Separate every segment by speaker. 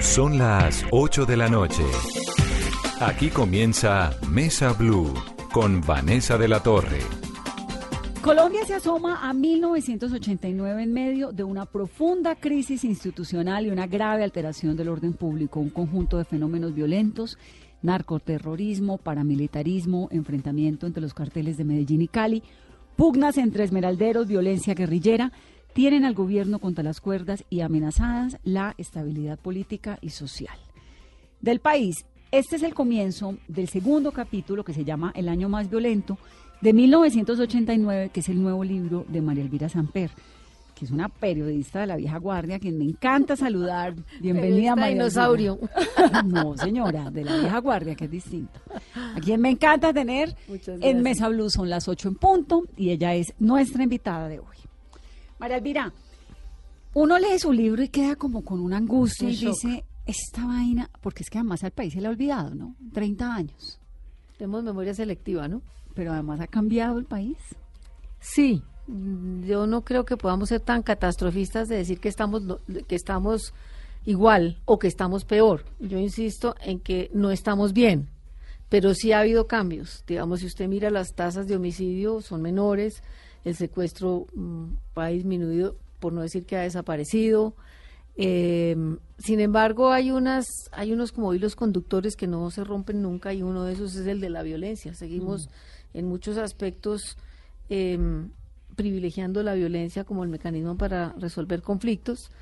Speaker 1: Son las 8 de la noche. Aquí comienza Mesa Blue con Vanessa de la Torre.
Speaker 2: Colombia se asoma a 1989 en medio de una profunda crisis institucional y una grave alteración del orden público, un conjunto de fenómenos violentos, narcoterrorismo, paramilitarismo, enfrentamiento entre los carteles de Medellín y Cali, pugnas entre esmeralderos, violencia guerrillera, tienen al gobierno contra las cuerdas y amenazadas la estabilidad política y social del país. Este es el comienzo del segundo capítulo que se llama El año más violento de 1989, que es el nuevo libro de María Elvira Samper, que es una periodista de la vieja guardia, a quien me encanta saludar. Bienvenida, María.
Speaker 3: dinosaurio.
Speaker 2: No, señora, de la vieja guardia, que es distinta. A quien me encanta tener en Mesa Blue son las 8 en punto y ella es nuestra invitada de hoy. María Elvira, uno lee su libro y queda como con una angustia
Speaker 3: Un
Speaker 2: y
Speaker 3: shock.
Speaker 2: dice, esta vaina, porque es que además al país se le ha olvidado, ¿no? 30 años.
Speaker 3: Tenemos memoria selectiva, ¿no?
Speaker 2: Pero además ha cambiado el país.
Speaker 3: Sí. Yo no creo que podamos ser tan catastrofistas de decir que estamos que estamos igual o que estamos peor. Yo insisto en que no estamos bien, pero sí ha habido cambios. Digamos, si usted mira las tasas de homicidio son menores, el secuestro mm, ha disminuido, por no decir que ha desaparecido. Eh, sin embargo, hay unas, hay unos como hilos conductores que no se rompen nunca y uno de esos es el de la violencia. Seguimos en muchos aspectos eh, privilegiando la violencia como el mecanismo para resolver conflictos.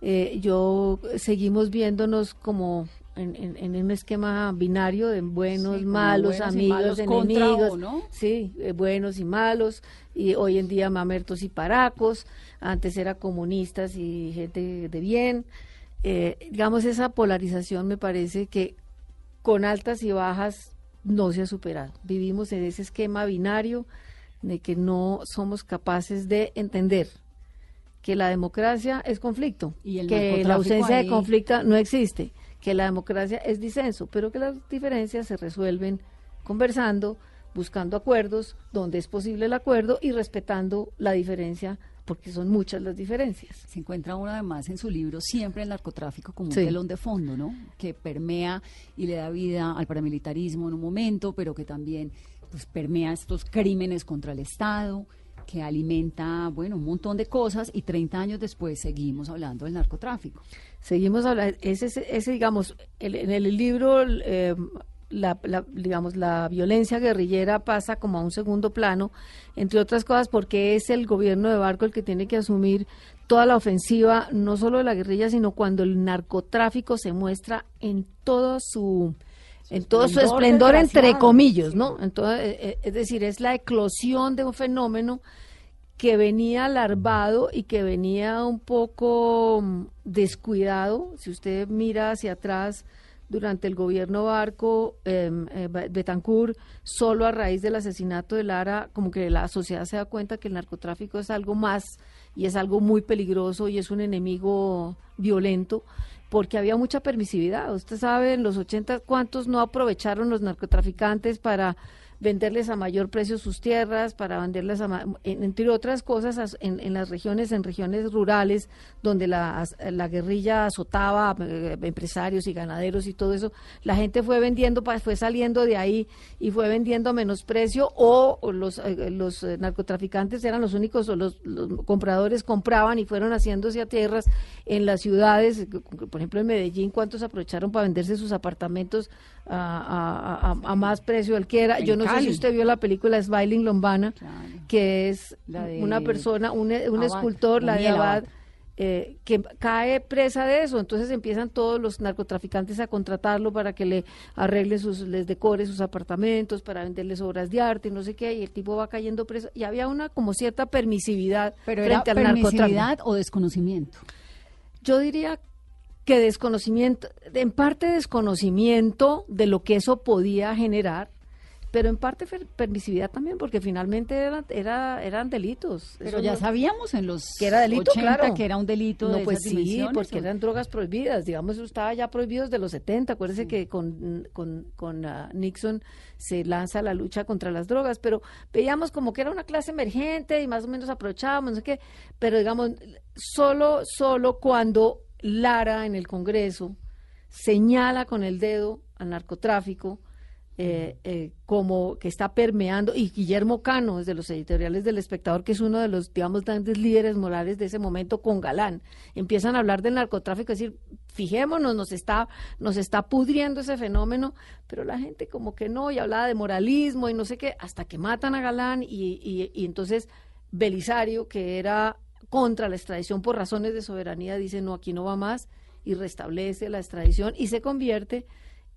Speaker 3: Eh, yo seguimos viéndonos como en, en- en un esquema binario de buenos,
Speaker 2: Sí,
Speaker 3: malos,
Speaker 2: buenos
Speaker 3: amigos,
Speaker 2: malos
Speaker 3: enemigos,
Speaker 2: o, ¿no?
Speaker 3: sí, eh, buenos y malos, y hoy en día mamertos y paracos, antes era comunistas y gente de bien. Eh, digamos, esa polarización me parece que con altas y bajas no se ha superado. Vivimos en ese esquema binario de que no somos capaces de entender que la democracia es conflicto,
Speaker 2: Y el
Speaker 3: que la ausencia
Speaker 2: ahí.
Speaker 3: de conflicto no existe, que la democracia es disenso, pero que las diferencias se resuelven conversando, buscando acuerdos, donde es posible el acuerdo y respetando la diferencia, porque son muchas las diferencias.
Speaker 2: Se encuentra uno además en su libro siempre el narcotráfico como
Speaker 3: Sí.
Speaker 2: un telón de fondo, ¿no? Que permea y le da vida al paramilitarismo en un momento, pero que también pues permea estos crímenes contra el Estado, que alimenta, bueno, un montón de cosas y 30 años después seguimos hablando del narcotráfico.
Speaker 3: Seguimos hablando, ese, ese, digamos, el- en el libro, eh, la, la- digamos, la violencia guerrillera pasa como a un segundo plano, entre otras cosas porque es el gobierno de Barco el que tiene que asumir toda la ofensiva, no solo de la guerrilla, sino cuando el narcotráfico se muestra en todo su en todo su
Speaker 2: esplendor
Speaker 3: entre comillas, ¿no? Entonces, eh, eh, es decir, es la eclosión de un fenómeno que venía larvado y que venía un poco mm, descuidado. Si usted mira hacia atrás durante el gobierno Barco, eh, eh, Betancourt, solo a raíz del asesinato de Lara, como que la sociedad se da cuenta que el narcotráfico es algo más y es algo muy peligroso y es un enemigo violento porque había mucha permisividad. Usted sabe, en los 80, ¿cuántos no aprovecharon los narcotraficantes para venderles a mayor precio sus tierras, para venderles, a entre otras cosas, as- en, en las regiones, en regiones rurales, donde la, la guerrilla azotaba eh, empresarios y ganaderos y todo eso, la gente fue vendiendo, fue saliendo de ahí y fue vendiendo a menos precio, o, los, eh, los eh, narcotraficantes eran los únicos, o los, compradores compraban y fueron haciéndose a tierras en las ciudades, por ejemplo en Medellín, ¿cuántos aprovecharon para venderse sus apartamentos a, a- a- más precio del que era? Yo no
Speaker 2: Cali.
Speaker 3: si usted vio la película Smiling Lombana,
Speaker 2: Claro.
Speaker 3: que es una persona, un, un
Speaker 2: Abad,
Speaker 3: escultor, la de Abad,
Speaker 2: Abad.
Speaker 3: eh, que cae presa de eso. Entonces empiezan todos los narcotraficantes a contratarlo para que le arregle sus, les decore sus apartamentos, para venderles obras de arte, y no sé qué, y el tipo va cayendo preso. Y había una como cierta permisividad
Speaker 2: Pero era
Speaker 3: frente al narcotráfico.
Speaker 2: permisividad o desconocimiento.
Speaker 3: Yo diría que desconocimiento, en parte desconocimiento de lo que eso podía generar, pero en parte permisividad también, porque finalmente eran, era, eran delitos.
Speaker 2: Pero
Speaker 3: Eso
Speaker 2: ya
Speaker 3: no-
Speaker 2: sabíamos en los
Speaker 3: que era delito,
Speaker 2: 80
Speaker 3: claro.
Speaker 2: que era un delito
Speaker 3: No,
Speaker 2: de
Speaker 3: pues sí, porque
Speaker 2: o-
Speaker 3: eran drogas prohibidas. Digamos, eso estaba ya prohibido desde los 70. Acuérdese que con, con, con ah, Nixon se lanza la lucha contra las drogas, pero veíamos como que era una clase emergente y más o menos aprovechábamos, no sé qué. Pero digamos, solo, solo cuando Lara en el Congreso señala con el dedo al narcotráfico, eh, eh, como que está permeando, y Guillermo Cano, desde los editoriales del espectador, que es uno de los, digamos, grandes líderes morales de ese momento con Galán, empiezan a hablar del narcotráfico, es decir, fijémonos, nos está, nos está pudriendo ese fenómeno, pero la gente como que no, y hablaba de moralismo y no sé qué, hasta que matan a Galán, y, y, y entonces Belisario, que era contra la extradición por razones de soberanía, dice, no, aquí no va más, y restablece la extradición, y se convierte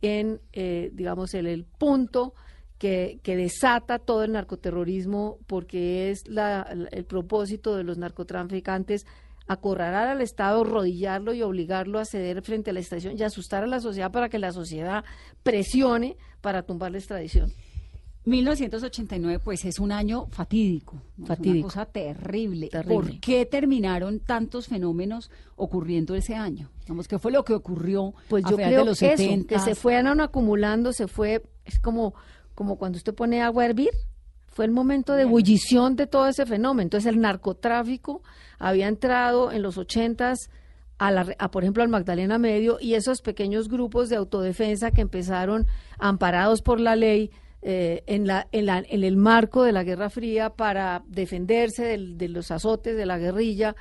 Speaker 3: en, eh, digamos, el, el punto que, que desata todo el narcoterrorismo, porque es la, el propósito de los narcotraficantes acorralar al Estado, rodillarlo y obligarlo a ceder frente a la extradición y asustar a la sociedad para que la sociedad presione para tumbar la extradición.
Speaker 2: 1989 pues es un año fatídico, ¿no? Es
Speaker 3: Fatídico.
Speaker 2: una cosa terrible.
Speaker 3: Terrible.
Speaker 2: ¿Por qué terminaron tantos fenómenos ocurriendo ese año? Digamos, ¿qué fue lo que ocurrió
Speaker 3: Pues
Speaker 2: a
Speaker 3: yo creo
Speaker 2: de los
Speaker 3: que eso,
Speaker 2: 70?
Speaker 3: que se fueron acumulando, se fue, es como, como cuando usted pone agua a hervir, fue el momento de ebullición de todo ese fenómeno. Entonces el narcotráfico había entrado en los ochentas a, la, a, por ejemplo, al Magdalena Medio y esos pequeños grupos de autodefensa que empezaron amparados por la ley eh, en, la, en, la, en el marco de la Guerra Fría para defenderse del- de los azotes de la guerrilla,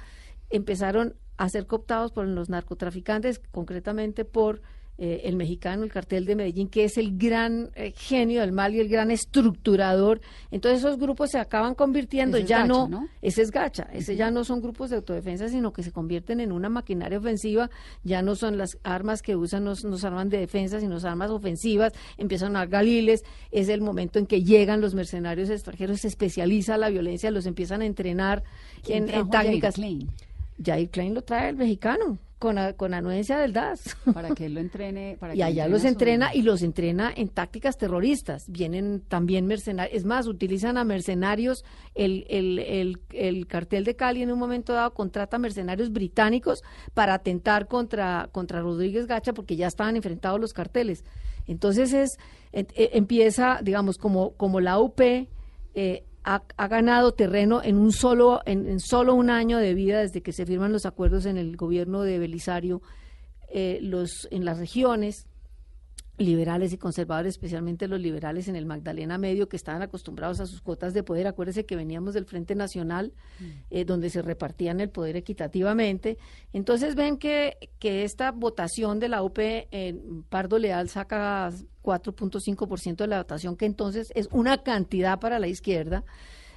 Speaker 3: empezaron a ser cooptados por los narcotraficantes, concretamente por eh, el mexicano, el cartel de Medellín, que es el gran eh, genio del mal y el gran estructurador. Entonces esos grupos se acaban convirtiendo,
Speaker 2: Ese
Speaker 3: ya
Speaker 2: gacha,
Speaker 3: no,
Speaker 2: ¿no?
Speaker 3: ese es gacha, ese ya no son grupos de autodefensa, sino que se convierten en una maquinaria ofensiva, ya no son las armas que usan, no, no son armas de defensa, sino armas ofensivas, empiezan a dar galiles, es el momento en que llegan los mercenarios extranjeros, se especializa la violencia, los empiezan a entrenar
Speaker 2: ¿Quién
Speaker 3: en, en
Speaker 2: a Jair
Speaker 3: tácticas.
Speaker 2: Klein?
Speaker 3: Jair Klein lo trae el mexicano, con, a- con anuencia del DAS.
Speaker 2: para que él lo entrene. Para
Speaker 3: Y
Speaker 2: que
Speaker 3: allá los entrena y los entrena en tácticas terroristas. Vienen también mercenarios. Es más, utilizan a mercenarios. El, el, el, el cartel de Cali en un momento dado contrata mercenarios británicos para atentar contra, contra Rodríguez Gacha porque ya estaban enfrentados los carteles. Entonces es eh, empieza, digamos, como, como la UP eh, ha, ha ganado terreno en un solo, en, solo un año de vida desde que se firman los acuerdos en el gobierno de Belisario, eh, los, en las regiones liberales y conservadores, especialmente los liberales en el Magdalena Medio, que estaban acostumbrados a sus cuotas de poder. Acuérdese que veníamos del Frente Nacional, eh, donde se repartían el poder equitativamente. Entonces ven que, que esta votación de la UP en Pardo Leal saca 4.5% de la votación, que entonces es una cantidad para la izquierda.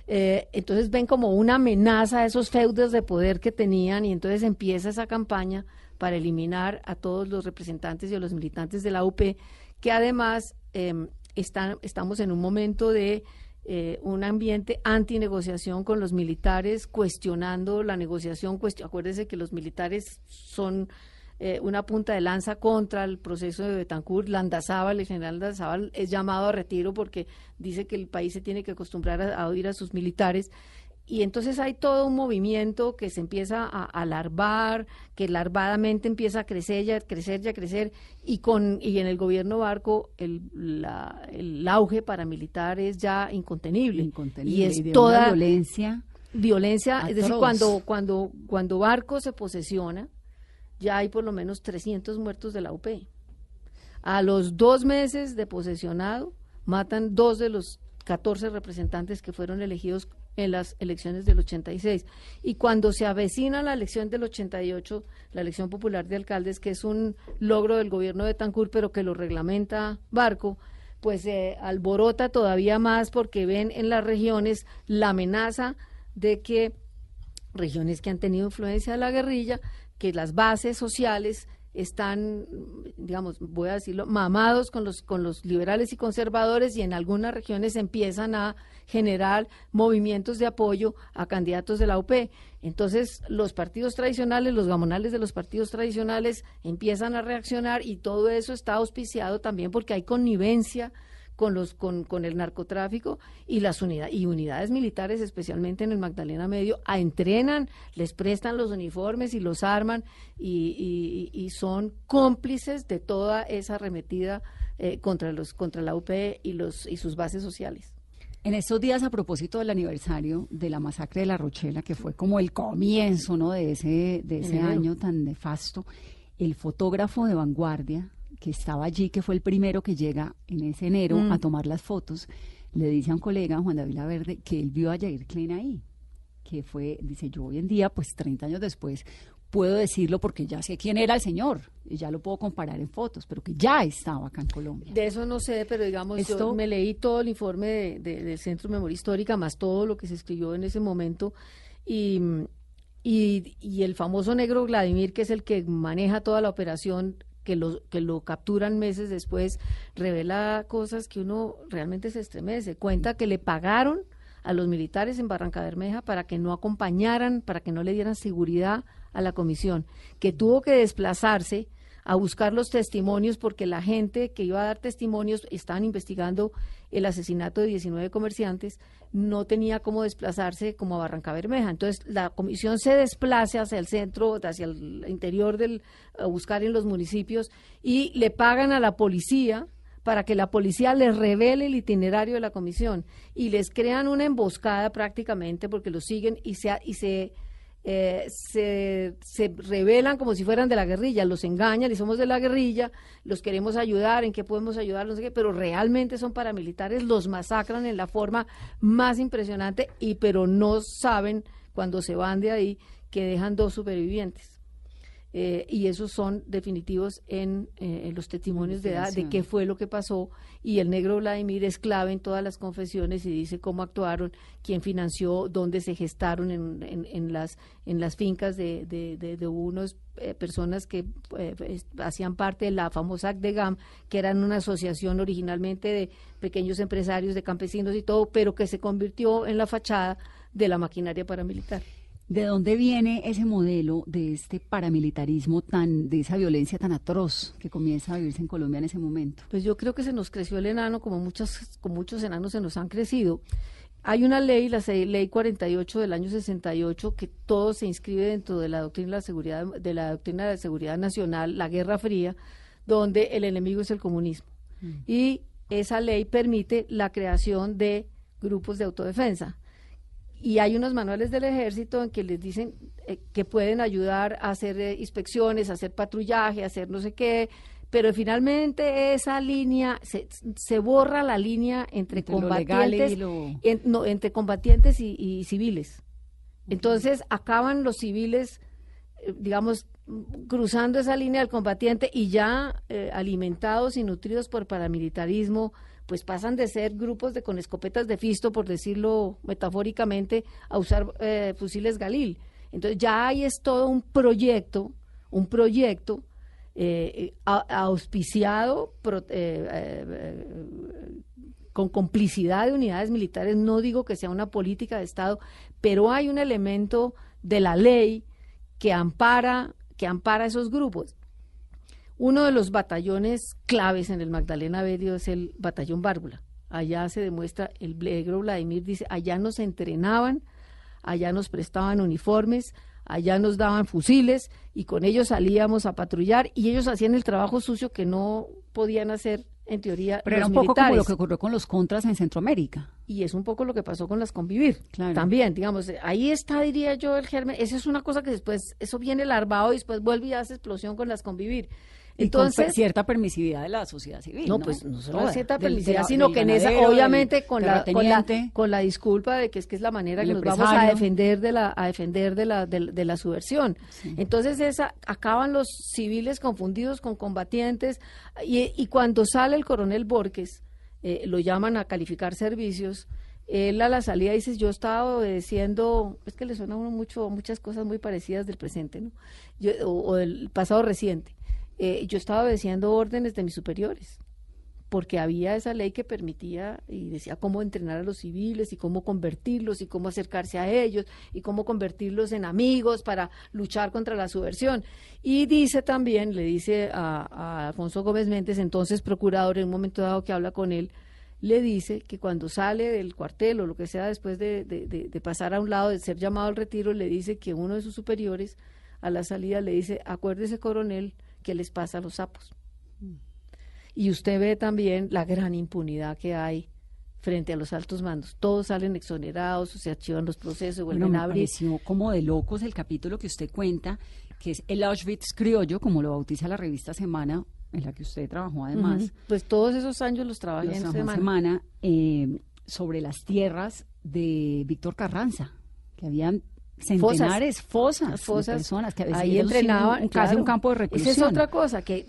Speaker 3: Eh, entonces ven como una amenaza a esos feudos de poder que tenían y entonces empieza esa campaña para eliminar a todos los representantes y a los militantes de la UP, que además eh, están, estamos en un momento de eh, un ambiente antinegociación con los militares, cuestionando la negociación. Cuestion Acuérdese que los militares son eh, una punta de lanza contra el proceso de Betancourt. Landazábal, el general Landazábal, es llamado a retiro porque dice que el país se tiene que acostumbrar a oír a sus militares. Y entonces hay todo un movimiento que se empieza a, a larvar, que larvadamente empieza a crecer y a crecer y a crecer, y, con, y en el gobierno Barco el, la- el auge paramilitar es ya incontenible.
Speaker 2: Incontenible,
Speaker 3: Y es
Speaker 2: de una
Speaker 3: toda
Speaker 2: violencia.
Speaker 3: violencia, es decir, cuando, cuando, cuando Barco se posesiona, ya hay por lo menos 300 muertos de la UP. A los dos meses de posesionado, matan dos de los 14 representantes que fueron elegidos en las elecciones del 86. Y cuando se avecina la elección del 88, la elección popular de alcaldes, que es un logro del gobierno de Tancur, pero que lo reglamenta Barco, pues se alborota todavía más porque ven en las regiones la amenaza de que regiones que han tenido influencia de la guerrilla, que las bases sociales están, digamos, voy a decirlo, mamados con los, con los liberales y conservadores y en algunas regiones empiezan a generar movimientos de apoyo a candidatos de la UP. Entonces, los partidos tradicionales, los gamonales de los partidos tradicionales empiezan a reaccionar y todo eso está auspiciado también porque hay connivencia con los con, con el narcotráfico y las unidades y unidades militares especialmente en el Magdalena Medio a, entrenan les prestan los uniformes y los arman y, y, son cómplices de toda esa arremetida eh, contra los contra la UP y los y sus bases sociales
Speaker 2: en estos días, a propósito del aniversario de la masacre de La Rochela, que fue como el comienzo ¿no? de ese, de ese año tan nefasto, el fotógrafo de vanguardia, que estaba allí, que fue el primero que llega en ese enero a mm. tomar las fotos, le dice a un colega, Juan David Verde, que él vio a Jair Klein ahí, que fue, dice, yo hoy en día, pues 30 años después, puedo decirlo porque ya sé quién era el señor, y ya lo puedo comparar en fotos, pero que ya estaba acá en Colombia.
Speaker 3: De eso no sé, pero digamos, yo me leí todo el informe del Centro de Memoria Histórica, más todo lo que se escribió en ese momento, y, y, y el famoso negro Vladimir, que es el que maneja toda la operación, que lo, que lo capturan meses después, revela cosas que uno realmente se estremece. Cuenta que le pagaron a los militares en Barranca Bermeja para que no acompañaran, para que no le dieran seguridad a la comisión, que tuvo que desplazarse a buscar los testimonios porque la gente que iba a dar testimonios estaban investigando el asesinato de 19 comerciantes, no tenía cómo desplazarse como a Barranca Bermeja. Entonces la comisión se desplaza hacia el centro, hacia el interior del, a buscar en los municipios y le pagan a la policía para que la policía les revele el itinerario de la comisión y les crean una emboscada prácticamente porque lo siguen y se, y se eh, se, se revelan como si fueran de la guerrilla, los engañan y somos de la guerrilla, los queremos ayudar, en qué podemos ayudar, no sé qué, pero realmente son paramilitares, los masacran en la forma más impresionante y pero no saben cuando se van de ahí que dejan dos supervivientes. Eh, y esos son definitivos en, eh, los testimonios de edad de qué fue lo que pasó y el negro Vladimir es clave en todas las confesiones y dice cómo actuaron, quién financió, dónde se gestaron en, en, las en las fincas de, de, de, unas eh, personas que hacían parte de la famosa ACDEGAM, que eran una asociación originalmente de pequeños empresarios, de campesinos y todo, pero que se convirtió en la fachada de la maquinaria paramilitar.
Speaker 2: ¿De dónde viene ese modelo de este paramilitarismo tan, de esa violencia tan atroz que comienza a vivirse en Colombia en ese momento?
Speaker 3: Pues yo creo que se nos creció el enano, como muchos, como muchos enanos se nos han crecido. Hay una ley, la ley 48 del año 68, que todo se inscribe dentro de la doctrina de la seguridad, de la doctrina de seguridad nacional, la Guerra Fría, donde el enemigo es el comunismo. Mm. Y esa ley permite la creación de grupos de autodefensa y hay unos manuales del ejército en que les dicen eh, que pueden ayudar a hacer eh, inspecciones, a hacer patrullaje, a hacer no sé qué, pero finalmente esa línea se, se borra la línea entre, combatientes no, entre combatientes y, civiles. Entonces acaban los civiles, eh, digamos, cruzando esa línea del combatiente y ya alimentados y nutridos por paramilitarismo, pues pasan de ser grupos de con escopetas de fisto, por decirlo metafóricamente, a usar eh, fusiles Galil. Entonces ya ahí es todo un proyecto, un proyecto eh, auspiciado eh, con complicidad de unidades militares. No digo que sea una política de Estado, pero hay un elemento de la ley que ampara que ampara esos grupos. Uno de los batallones claves en el Magdalena Medio es el batallón Bárbula. Allá se demuestra, el negro Vladimir dice, allá nos entrenaban, allá nos prestaban uniformes, allá nos daban fusiles y con ellos salíamos a patrullar y ellos hacían el trabajo sucio que no podían hacer en teoría.
Speaker 2: Pero era un poco como lo que ocurrió con los contras en Centroamérica.
Speaker 3: Y es un poco lo que pasó con las convivir. También, digamos, ahí está, diría yo, el germen. Esa es una cosa que después, eso viene larvado y después vuelve y hace explosión con las convivir.
Speaker 2: Entonces, cierta permisividad de la sociedad civil.
Speaker 3: No, pues no solo cierta permisividad, sino que en esa, obviamente con la, con la, disculpa de que es que es la manera que nos vamos a defender de la, a defender de la, de, la subversión. Entonces esa, acaban los civiles confundidos con combatientes y, y cuando sale el coronel Borges, eh, lo llaman a calificar servicios, él a la salida dice, yo estaba obedeciendo, es que le suena a uno mucho, muchas cosas muy parecidas del presente, ¿no? o, del pasado reciente eh, yo estaba obedeciendo órdenes de mis superiores porque había esa ley que permitía y decía cómo entrenar a los civiles y cómo convertirlos y cómo acercarse a ellos y cómo convertirlos en amigos para luchar contra la subversión. Y dice también, le dice a, a Alfonso Gómez Méndez, entonces procurador, en un momento dado que habla con él, le dice que cuando sale del cuartel o lo que sea después de, de, de, de pasar a un lado, de ser llamado al retiro, le dice que uno de sus superiores a la salida le dice, acuérdese coronel, que les pasa a los sapos. Y usted ve también la gran impunidad que hay frente a los altos mandos. Todos salen exonerados, se archivan los procesos,
Speaker 2: Bueno,
Speaker 3: vuelven
Speaker 2: me
Speaker 3: a abrir.
Speaker 2: pareció como de locos el capítulo que usted cuenta, que es el Auschwitz criollo, como lo bautiza la revista Semana, en la que usted trabajó además.
Speaker 3: Ujú. Pues todos esos años los trabajé
Speaker 2: los
Speaker 3: en semana.
Speaker 2: Semana, eh, sobre las tierras de Víctor Carranza, que habían centenares fosas,
Speaker 3: fosas,
Speaker 2: personas que ellos sí,
Speaker 3: entrenaban
Speaker 2: un- casi un campo de reclusión.
Speaker 3: Esa es otra cosa que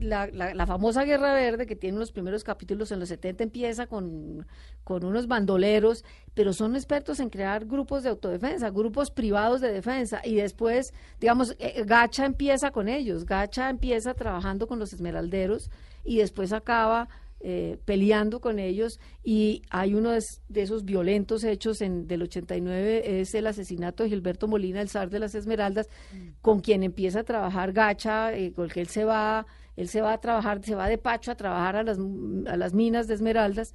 Speaker 3: la, la- la famosa guerra verde que tiene los primeros capítulos en los 70 empieza con, con unos bandoleros pero son expertos en crear grupos de autodefensa grupos privados de defensa y después digamos eh, Gacha empieza con ellos Gacha empieza trabajando con los esmeralderos y después acaba eh, peleando con ellos y hay uno de, de esos violentos hechos en, del 89 es el asesinato de Gilberto Molina, el zar de las Esmeraldas, con quien empieza a trabajar Gacha, eh, con el que él se va, él se va a trabajar, se va de Pacho a trabajar a las, a las minas de Esmeraldas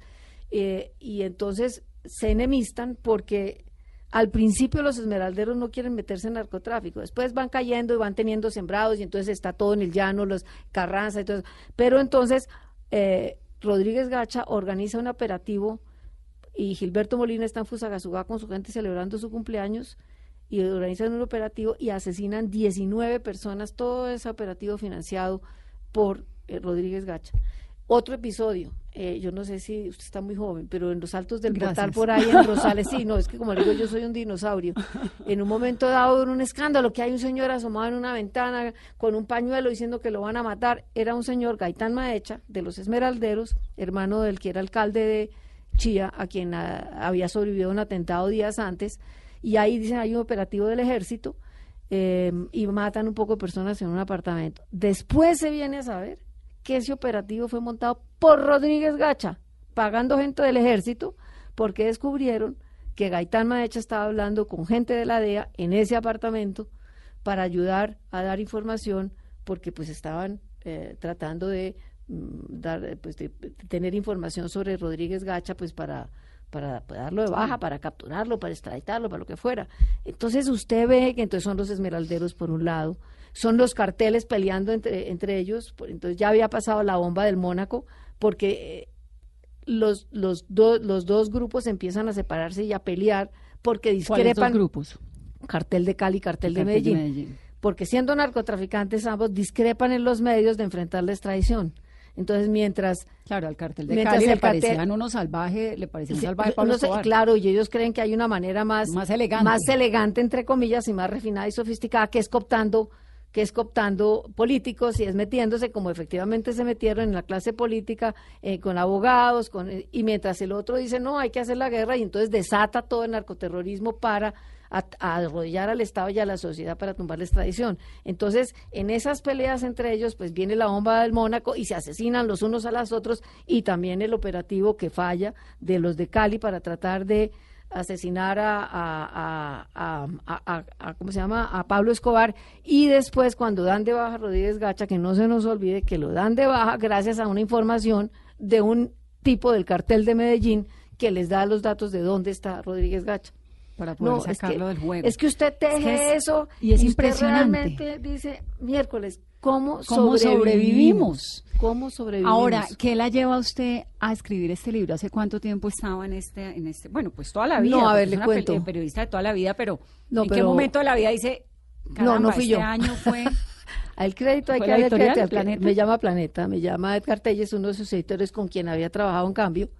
Speaker 3: eh, y entonces se enemistan porque al principio los esmeralderos no quieren meterse en narcotráfico, después van cayendo y van teniendo sembrados y entonces está todo en el llano, los Carranza y todo eso. Pero entonces eh, Rodríguez Gacha organiza un operativo y Gilberto Molina está en Fusagasugá con su gente celebrando su cumpleaños y organizan un operativo y asesinan 19 personas, todo ese operativo financiado por eh, Rodríguez Gacha. Otro episodio, eh, yo no sé si usted está muy joven, pero en los altos del portal por ahí en Rosales, sí, no, es que como le digo, yo soy un dinosaurio. En un momento dado, en un escándalo, que hay un señor asomado en una ventana con un pañuelo diciendo que lo van a matar, era un señor Gaitán Maecha, de los Esmeralderos, hermano del que era alcalde de Chía, a quien ah, había sobrevivido un atentado días antes, y ahí dicen hay un operativo del ejército eh, y matan un poco de personas en un apartamento. Después se viene a saber que ese operativo fue montado por Rodríguez Gacha, pagando gente del ejército, porque descubrieron que Gaitán Maecha estaba hablando con gente de la DEA en ese apartamento para ayudar a dar información, porque pues estaban eh, tratando de mm, dar, pues de tener información sobre Rodríguez Gacha, pues para para darlo de baja, para capturarlo, para extraditarlo, para lo que fuera. Entonces usted ve que entonces son los esmeralderos por un lado, son los carteles peleando entre, entre ellos, entonces ya había pasado la bomba del Mónaco, porque eh, los, los, do- los dos grupos empiezan a separarse y a pelear porque
Speaker 2: ¿Cuáles dos
Speaker 3: discrepan
Speaker 2: grupos?
Speaker 3: cartel de Cali, cartel, de,
Speaker 2: Cartel
Speaker 3: Medellín, porque siendo narcotraficantes ambos discrepan en los medios de enfrentar la extradición. Entonces, mientras
Speaker 2: Claro, al cartel de Cali le
Speaker 3: el cartel-
Speaker 2: parecían unos salvajes, le parecía un
Speaker 3: Sí,
Speaker 2: salvaje
Speaker 3: no
Speaker 2: Pablo
Speaker 3: sé,
Speaker 2: Escobar.
Speaker 3: claro, y ellos creen que hay una manera más,
Speaker 2: Más elegante.
Speaker 3: más elegante, entre comillas, y más refinada y sofisticada, que es cooptando, que es cooptando políticos y es metiéndose, como efectivamente se metieron en la clase política, eh, con abogados, con, y mientras el otro dice, no, hay que hacer la guerra, y entonces desata todo el narcoterrorismo para a, arrodillar al Estado y a la sociedad para tumbar la extradición. Entonces, en esas peleas entre ellos, pues viene la bomba del Mónaco y se asesinan los unos a los otros y también el operativo que falla de los de Cali para tratar de asesinar a, a, a, a- ¿cómo se llama? a Pablo Escobar y después cuando dan de baja a Rodríguez Gacha, que no se nos olvide que lo dan de baja gracias a una información de un tipo del cartel de Medellín que les da los datos de dónde está Rodríguez Gacha.
Speaker 2: para poder
Speaker 3: No, es que,
Speaker 2: sacarlo del juego.
Speaker 3: es que usted teje
Speaker 2: Es que es-
Speaker 3: eso
Speaker 2: y es
Speaker 3: usted
Speaker 2: impresionante.
Speaker 3: realmente dice, miércoles, ¿cómo,
Speaker 2: ¿Cómo sobrevivimos?
Speaker 3: ¿Cómo sobrevivimos?
Speaker 2: Ahora, ¿qué la lleva a usted a escribir este libro? ¿Hace cuánto tiempo estaba en este, en este? Bueno, pues toda la vida.
Speaker 3: No, a ver, le
Speaker 2: una
Speaker 3: cuento.
Speaker 2: pe- periodista de toda la vida, pero
Speaker 3: No,
Speaker 2: ¿en qué momento de la vida dice?
Speaker 3: No,
Speaker 2: Caramba,
Speaker 3: no fui
Speaker 2: este
Speaker 3: yo.
Speaker 2: año fue.
Speaker 3: Al crédito hay
Speaker 2: ¿Fue
Speaker 3: que darle crédito al
Speaker 2: Planeta?
Speaker 3: Me llama Planeta, me llama Edgar Telles, uno de sus editores con quien había trabajado en cambio,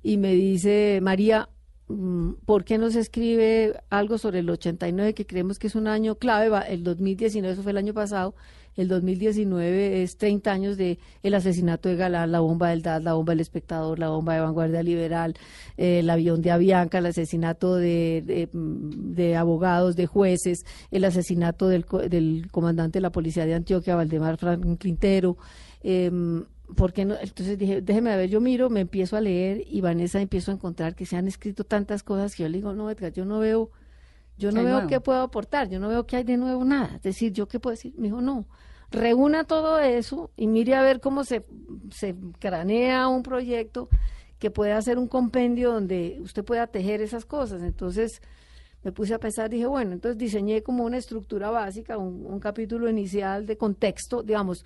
Speaker 3: y me dice, María, mm, ¿por qué no se escribe algo sobre el 89 que creemos que es un año clave? Va- El 2019, eso fue el año pasado, el 2019 es 30 años de el asesinato de Galán, la bomba del DAD, la bomba del espectador, la bomba de vanguardia liberal, eh, el avión de Avianca, el asesinato de, de, abogados, de jueces, el asesinato del, del comandante de la policía de Antioquia, Valdemar Franklin Quintero. Eh, porque no? Entonces dije, déjeme ver, yo miro, me empiezo a leer y Vanessa empiezo a encontrar que se han escrito tantas cosas que yo le digo, no, Edgar, yo no veo, yo no veo qué puedo aportar, yo no veo que hay de nuevo nada. Es decir, ¿yo qué puedo decir? Me dijo, no, reúna todo eso y mire a ver cómo se, se cranea un proyecto que pueda hacer un compendio donde usted pueda tejer esas cosas. Entonces me puse a pensar, dije, bueno, entonces diseñé como una estructura básica, un, un capítulo inicial de contexto, digamos,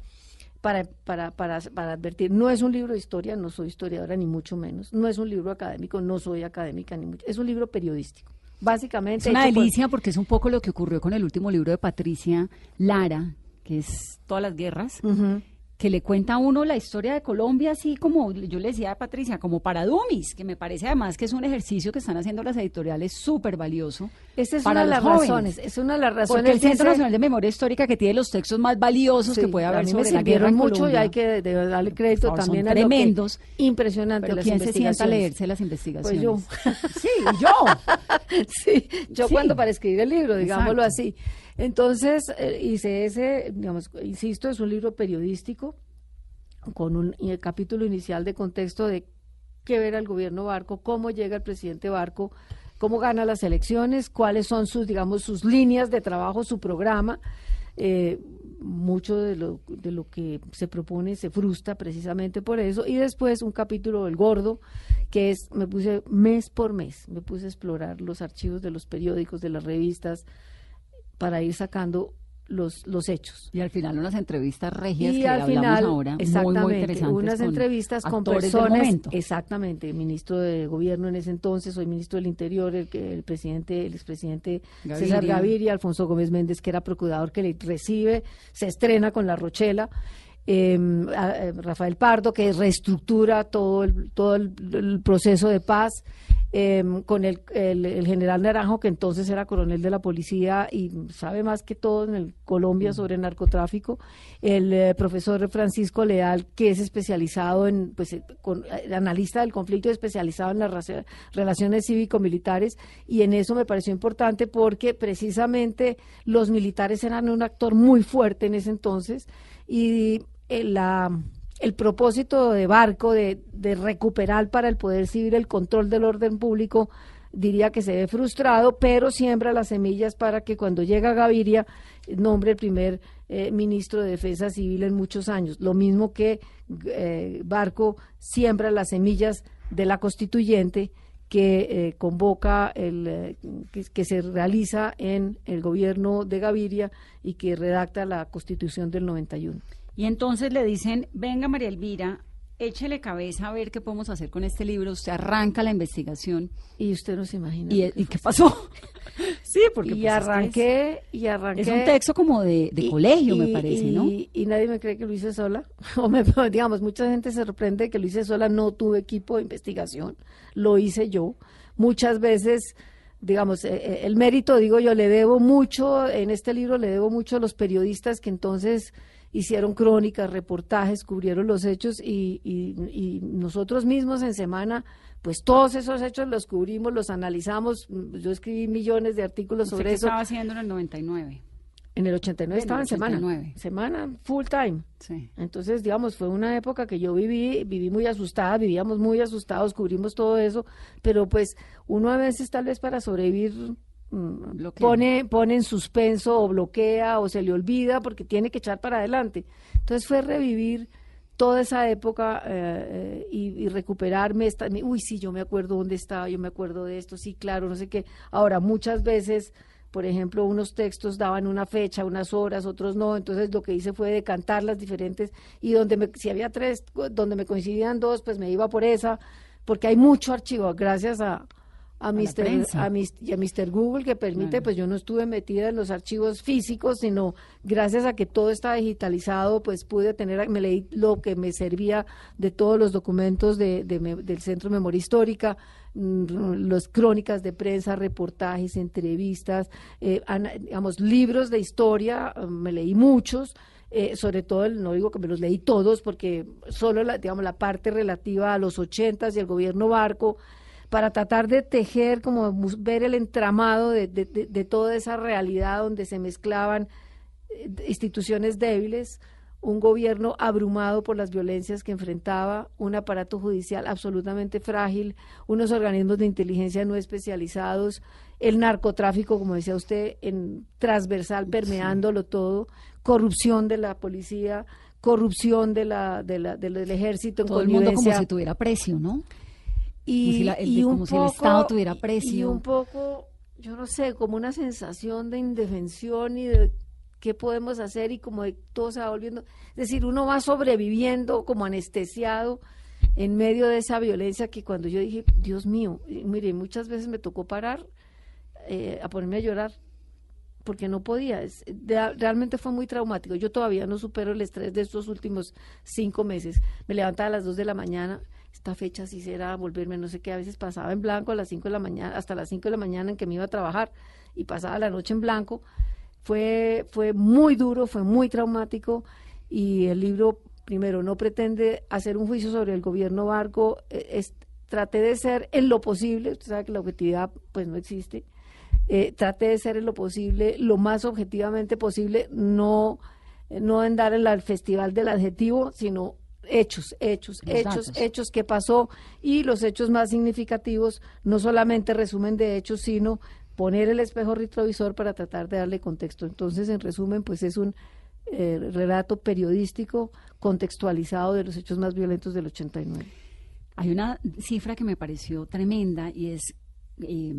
Speaker 3: para, para, para, para advertir, no es un libro de historia, no soy historiadora ni mucho menos, no es un libro académico, no soy académica ni mucho, es un libro periodístico. Básicamente.
Speaker 2: Es una delicia porque es un poco lo que ocurrió con el último libro de Patricia Lara, que es Todas las Guerras que le cuenta a uno la historia de Colombia, así como yo le decía a Patricia, como para dummies, que me parece además que es un ejercicio que están haciendo las editoriales súper valioso.
Speaker 3: Esa es una de las razones, es una de las razones.
Speaker 2: Porque el Centro Nacional de Memoria Histórica que tiene los textos más valiosos que puede haber sobre la guerra
Speaker 3: mucho y hay que darle crédito también a
Speaker 2: tremendos.
Speaker 3: impresionante
Speaker 2: Pero ¿quién se sienta a leerse las investigaciones?
Speaker 3: Pues yo.
Speaker 2: sí, yo.
Speaker 3: sí, yo cuando para escribir el libro, digámoslo así. Entonces eh, ese, digamos, insisto, es un libro periodístico con un capítulo inicial de contexto de qué ver al gobierno Barco, cómo llega el presidente Barco, cómo gana las elecciones, cuáles son sus, digamos, sus líneas de trabajo, su programa. Eh, mucho de lo, de lo que se propone se frustra precisamente por eso. Y después un capítulo del gordo, que es, me puse mes por mes, me puse a explorar los archivos de los periódicos, de las revistas, para ir sacando los, los hechos.
Speaker 2: Y al final unas entrevistas regias que al final, ahora, exactamente, muy, interesantes.
Speaker 3: Unas entrevistas con personas, exactamente, el ministro de gobierno en ese entonces, hoy ministro del Interior, el, el presidente, el expresidente César Gaviria, Alfonso Gómez Méndez, que era procurador que le recibe, se estrena con la Rochela, eh, Rafael Pardo, que reestructura todo el, todo el proceso de paz, Em, con el, el, general Naranjo, que entonces era coronel de la policía y sabe más que todo en el Colombia mm. sobre narcotráfico, el eh, profesor Francisco Leal, que es especializado en, pues, eh, con, analista del conflicto y especializado en las relaciones cívico-militares, y en eso me pareció importante porque precisamente los militares eran un actor muy fuerte en ese entonces y la el propósito de Barco de, recuperar para el Poder Civil el control del orden público, diría que se ve frustrado, pero siembra las semillas para que cuando llega Gaviria nombre el primer eh, ministro de Defensa Civil en muchos años. Lo mismo que eh, Barco siembra las semillas de la constituyente que eh, convoca, el, que, que, se realiza en el gobierno de Gaviria y que redacta la constitución del 91.
Speaker 2: Y entonces le dicen, venga María Elvira, échele cabeza a ver qué podemos hacer con este libro. Usted arranca la investigación.
Speaker 3: Y usted no se imagina.
Speaker 2: ¿Y, qué pasó?
Speaker 3: sí, porque... Y pues, arranqué, es, y arranqué...
Speaker 2: Es un texto como de, colegio, me parece, ¿no?
Speaker 3: Y nadie me cree que lo hice sola. O me, digamos, mucha gente se sorprende que lo hice sola. No tuve equipo de investigación. Lo hice yo. Muchas veces digamos, eh, eh, el mérito, digo yo, le debo mucho, en este libro le debo mucho a los periodistas que entonces hicieron crónicas, reportajes, cubrieron los hechos y, y, nosotros mismos en semana, pues todos esos hechos los cubrimos, los analizamos. Yo escribí millones de artículos sobre qué eso.
Speaker 2: estaba haciendo en el 99?
Speaker 3: En el 89 estaba en semana. Semana, full time.
Speaker 2: Sí.
Speaker 3: Entonces, digamos, fue una época que yo viví, viví muy asustada, vivíamos muy asustados, cubrimos todo eso, pero pues uno a veces tal vez para sobrevivir Mm, pone, pone en suspenso o bloquea o se le olvida porque tiene que echar para adelante. Entonces fue revivir toda esa época eh, eh, y, recuperarme. Esta, uy, sí, yo me acuerdo dónde estaba, yo me acuerdo de esto, sí, claro, no sé qué. Ahora, muchas veces, por ejemplo, unos textos daban una fecha, unas horas, otros no. Entonces lo que hice fue decantar las diferentes y donde me, si había tres, donde me coincidían dos, pues me iba por esa, porque hay mucho archivo, gracias a, a, a Mister, a, y a Mr. Google que permite, pues yo no estuve metida en los archivos físicos, sino gracias a que todo está digitalizado, pues pude tener, me leí lo que me servía de todos los documentos de, del Centro de Memoria Histórica, mm, las crónicas de prensa, reportajes, entrevistas, eh, digamos, libros de historia, me leí muchos, eh, sobre todo, el- no digo que me los leí todos, porque solo la, digamos, la parte relativa a los ochentas y el gobierno Barco, para tratar de tejer, como ver el entramado de, de- de- toda esa realidad donde se mezclaban eh, instituciones débiles, un gobierno abrumado por las violencias que enfrentaba, un aparato judicial absolutamente frágil, unos organismos de inteligencia no especializados, el narcotráfico, como decía usted, en transversal, permeándolo todo, corrupción de la policía, corrupción de la, de la- del, del ejército en
Speaker 2: Todo el mundo como si tuviera precio, ¿no?
Speaker 3: Y,
Speaker 2: Como si la- el-
Speaker 3: y un
Speaker 2: como si el
Speaker 3: poco-
Speaker 2: Estado tuviera precio.
Speaker 3: Y un poco, yo no sé, como una sensación de indefensión y de qué podemos hacer y como de todo se va volviendo. Es decir, uno va sobreviviendo como anestesiado en medio de esa violencia que cuando yo dije, Dios mío, mire, muchas veces me tocó parar eh, a ponerme a llorar porque no podía. Es- de- realmente fue muy traumático. Yo todavía no supero el estrés de estos últimos cinco meses. Me levantaba a las dos de la mañana. Esta fecha sí será volverme, no sé qué. A veces pasaba en blanco a las cinco de la mañana, hasta las cinco de la mañana en que me iba a trabajar y pasaba la noche en blanco. Fue, fue muy duro, fue muy traumático y el libro, primero, no pretende hacer un juicio sobre el gobierno Barco. eh, es- traté de ser en lo posible, usted sabe que la objetividad pues no existe, eh, traté de ser en lo posible, lo más objetivamente posible, no, no andar en el festival del adjetivo, sino hechos, hechos,
Speaker 2: Los
Speaker 3: hechos,
Speaker 2: datos.
Speaker 3: hechos que pasó y los hechos más significativos, no solamente resumen de hechos, sino poner el espejo retrovisor para tratar de darle contexto. Entonces, en resumen, pues es un eh, relato periodístico contextualizado de los hechos más violentos del 89.
Speaker 2: Hay una cifra que me pareció tremenda y es eh,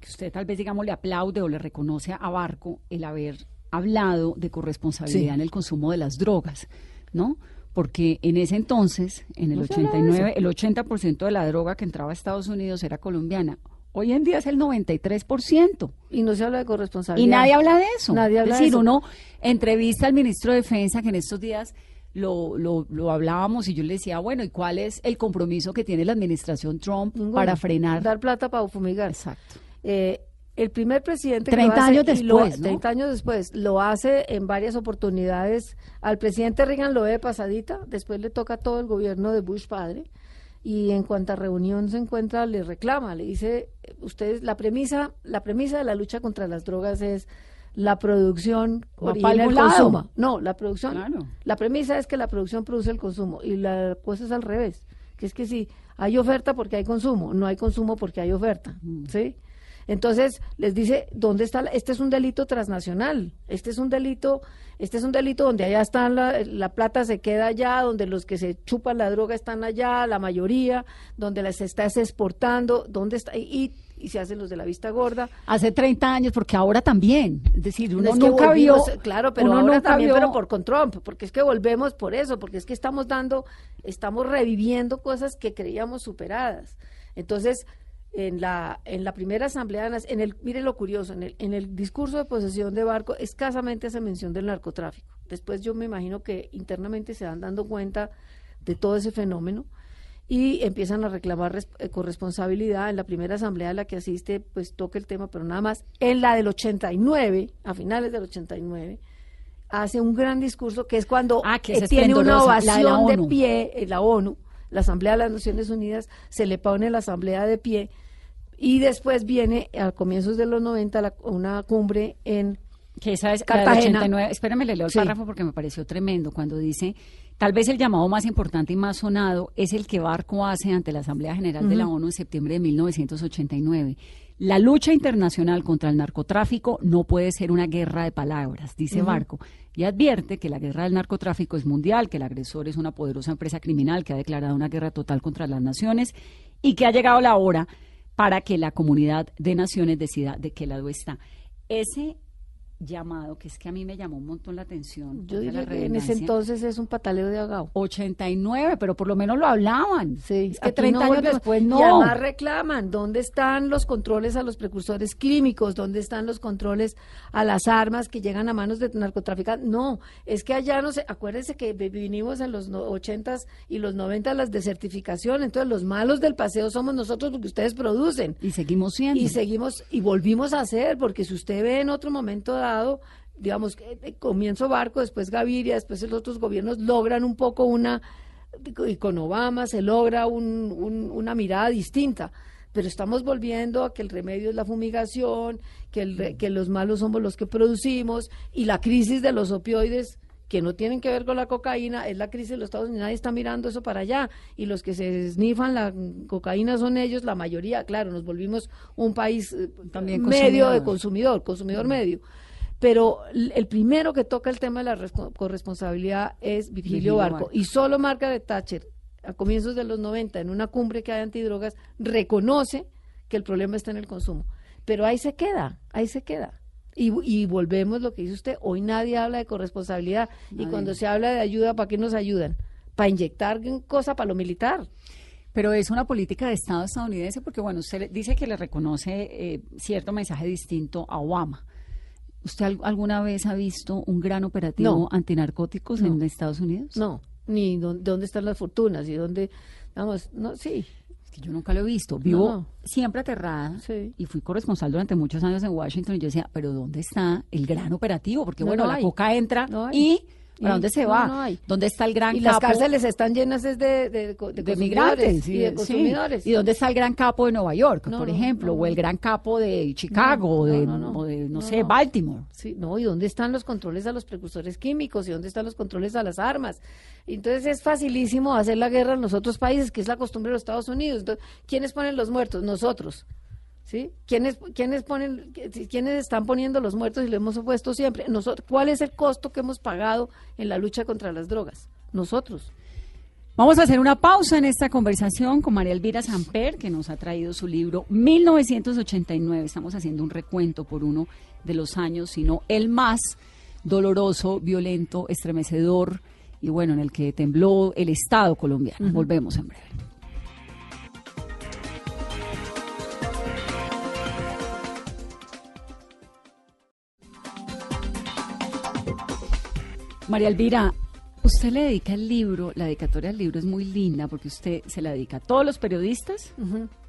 Speaker 2: que usted tal vez, digamos, le aplaude o le reconoce a Barco el haber hablado de corresponsabilidad
Speaker 3: Sí.
Speaker 2: en el consumo de las drogas, ¿no? Porque en ese entonces, en el
Speaker 3: No se habla de
Speaker 2: 89, el 80% de la droga que entraba a Estados Unidos era colombiana. Hoy en día es el 93%.
Speaker 3: Y no se habla de corresponsabilidad.
Speaker 2: Y nadie habla de eso.
Speaker 3: Nadie habla
Speaker 2: es
Speaker 3: de
Speaker 2: decir,
Speaker 3: eso.
Speaker 2: uno entrevista al ministro de Defensa que en estos días lo, lo, lo hablábamos y yo le decía, bueno, ¿y cuál es el compromiso que tiene la administración Trump
Speaker 3: Ninguno.
Speaker 2: para frenar?
Speaker 3: Dar plata para fumigar.
Speaker 2: Exacto.
Speaker 3: Eh, el primer presidente que
Speaker 2: 30
Speaker 3: lo hace,
Speaker 2: años
Speaker 3: lo-
Speaker 2: después, ¿no?
Speaker 3: 30 años después, lo hace en varias oportunidades. Al presidente Reagan lo ve de pasadita, después le toca a todo el gobierno de Bush padre. Y en cuanta reunión se encuentra, le reclama, le dice, ustedes, la premisa, la premisa de la lucha contra las drogas es la producción origina el consumo. No, la producción,
Speaker 2: Claro.
Speaker 3: la premisa es que la producción produce el consumo y la cosa es al revés, que es que si hay oferta porque hay consumo, no hay consumo porque hay oferta, ¿sí? Entonces les dice, ¿dónde está? la- este es un delito transnacional, este es un delito, este es un delito donde allá está la, la plata se queda allá, donde los que se chupan la droga están allá, la mayoría, donde las estás exportando, ¿dónde está? Y, y se hacen los de la vista gorda.
Speaker 2: Hace 30 años, porque ahora también. Es decir, uno
Speaker 3: Es que
Speaker 2: nunca vio.
Speaker 3: Claro, pero
Speaker 2: uno
Speaker 3: ahora
Speaker 2: nunca
Speaker 3: también,
Speaker 2: vio-
Speaker 3: pero por con Trump, porque es que volvemos por eso, porque es que estamos dando, estamos reviviendo cosas que creíamos superadas. Entonces, en la, en la primera asamblea, en el, mire lo curioso, en el, en el discurso de posesión de Barco, escasamente hace mención del narcotráfico. Después yo me imagino que internamente se van dando cuenta de todo ese fenómeno y empiezan a reclamar eh, corresponsabilidad. En la primera asamblea a la que asiste, pues toca el tema, pero nada más. En la del 89, a finales del 89, hace un gran discurso que es cuando
Speaker 2: Ah, que es
Speaker 3: eh, tiene una
Speaker 2: de
Speaker 3: ovación de,
Speaker 2: ONU.
Speaker 3: pie, en la ONU, la Asamblea de las Naciones Unidas, se le pone la Asamblea de pie y después viene a comienzos de los 90 la- una cumbre en
Speaker 2: Que esa es
Speaker 3: Cartagena.
Speaker 2: 89. Espérame, le leo el
Speaker 3: Sí.
Speaker 2: párrafo porque me pareció tremendo cuando dice, tal vez el llamado más importante y más sonado es el que Barco hace ante la Asamblea General de la ONU en septiembre de 1989. La lucha internacional contra el narcotráfico no puede ser una guerra de palabras, dice Barco, y advierte que la guerra del narcotráfico es mundial, que el agresor es una poderosa empresa criminal que ha declarado una guerra total contra las naciones y que ha llegado la hora para que la comunidad de naciones decida de qué lado está. Ese llamado, que es que a mí me llamó un montón la atención.
Speaker 3: Yo diría que en ese entonces es un pataleo de agao.
Speaker 2: 89, pero por lo menos lo hablaban.
Speaker 3: Sí,
Speaker 2: es que
Speaker 3: aquí
Speaker 2: 30
Speaker 3: no
Speaker 2: años
Speaker 3: volvemos.
Speaker 2: después
Speaker 3: Y
Speaker 2: no.
Speaker 3: además reclaman, ¿dónde están los controles a los precursores químicos? ¿Dónde están los controles a las armas que llegan a manos de narcotraficantes? No, es que allá no sé, acuérdense que vi- vinimos en los no- 80s y los 90 las desertificación, entonces los malos del paseo somos nosotros porque ustedes producen.
Speaker 2: Y seguimos siendo.
Speaker 3: Y seguimos y volvimos a hacer, porque si usted ve en otro momento dado, digamos, eh, comienzo Barco, después Gaviria, después los otros gobiernos logran un poco una, y con Obama se logra un- un- una mirada distinta. Pero estamos volviendo a que el remedio es la fumigación, que, el re- que los malos somos los que producimos y la crisis de los opioides que no tienen que ver con la cocaína, es la crisis de los Estados Unidos, nadie está mirando eso para allá, y los que se snifan la cocaína son ellos, la mayoría, claro, nos volvimos un país eh,
Speaker 2: También
Speaker 3: medio de
Speaker 2: consumidor.
Speaker 3: consumidor, consumidor medio. Pero el primero que toca el tema de la respo- corresponsabilidad es Virgilio,
Speaker 2: Virgilio
Speaker 3: Barco.
Speaker 2: Barco.
Speaker 3: Y solo Margaret Thatcher, a comienzos de los 90, en una cumbre que hay antidrogas, reconoce que el problema está en el consumo. Pero ahí se queda, ahí se queda. Y, y volvemos lo que dice usted, hoy nadie habla de corresponsabilidad. Y cuando se habla de ayuda, ¿para qué nos ayudan? Para inyectar cosa para lo militar.
Speaker 2: Pero es una política de Estado estadounidense porque, bueno, usted dice que le reconoce eh, cierto mensaje distinto a Obama. ¿Usted al- alguna vez ha visto un gran operativo
Speaker 3: No.
Speaker 2: antinarcóticos en Estados Unidos?
Speaker 3: No, ni dó- dónde están las fortunas y dónde, vamos, no, sí.
Speaker 2: Es que yo nunca lo he visto. Vivo
Speaker 3: No.
Speaker 2: siempre aterrada
Speaker 3: Sí.
Speaker 2: y fui corresponsal durante muchos años en Washington y yo decía, pero ¿dónde está el gran operativo? Porque
Speaker 3: No,
Speaker 2: bueno,
Speaker 3: no
Speaker 2: la coca entra y ¿para dónde se
Speaker 3: no,
Speaker 2: va?
Speaker 3: no hay.
Speaker 2: ¿Dónde está el gran
Speaker 3: Y las cárceles están llenas de, de, de,
Speaker 2: migrantes
Speaker 3: y de
Speaker 2: sí.
Speaker 3: consumidores.
Speaker 2: ¿Y dónde está el gran capo de Nueva York,
Speaker 3: No,
Speaker 2: por ejemplo? o el gran capo de Chicago, o de, no, sé. Baltimore.
Speaker 3: Sí, no, ¿y dónde están los controles a los precursores químicos? ¿Y dónde están los controles a las armas? Entonces es facilísimo hacer la guerra en los otros países, que es la costumbre de los Estados Unidos. Entonces, ¿quiénes ponen los muertos? Nosotros. ¿Sí? ¿Quiénes, quiénes, ponen, ¿Quiénes están poniendo los muertos y lo hemos puesto siempre? Nosotros, ¿Cuál es el costo que hemos pagado en la lucha contra las drogas? Nosotros.
Speaker 2: Vamos a hacer una pausa en esta conversación con María Elvira Samper, que nos ha traído su libro 1989. Estamos haciendo un recuento por uno de los años, sino el más doloroso, violento, estremecedor y bueno, en el que tembló el Estado colombiano. Volvemos en breve. María Elvira, usted le dedica el libro, la dedicatoria del libro es muy linda porque usted se la dedica a todos los periodistas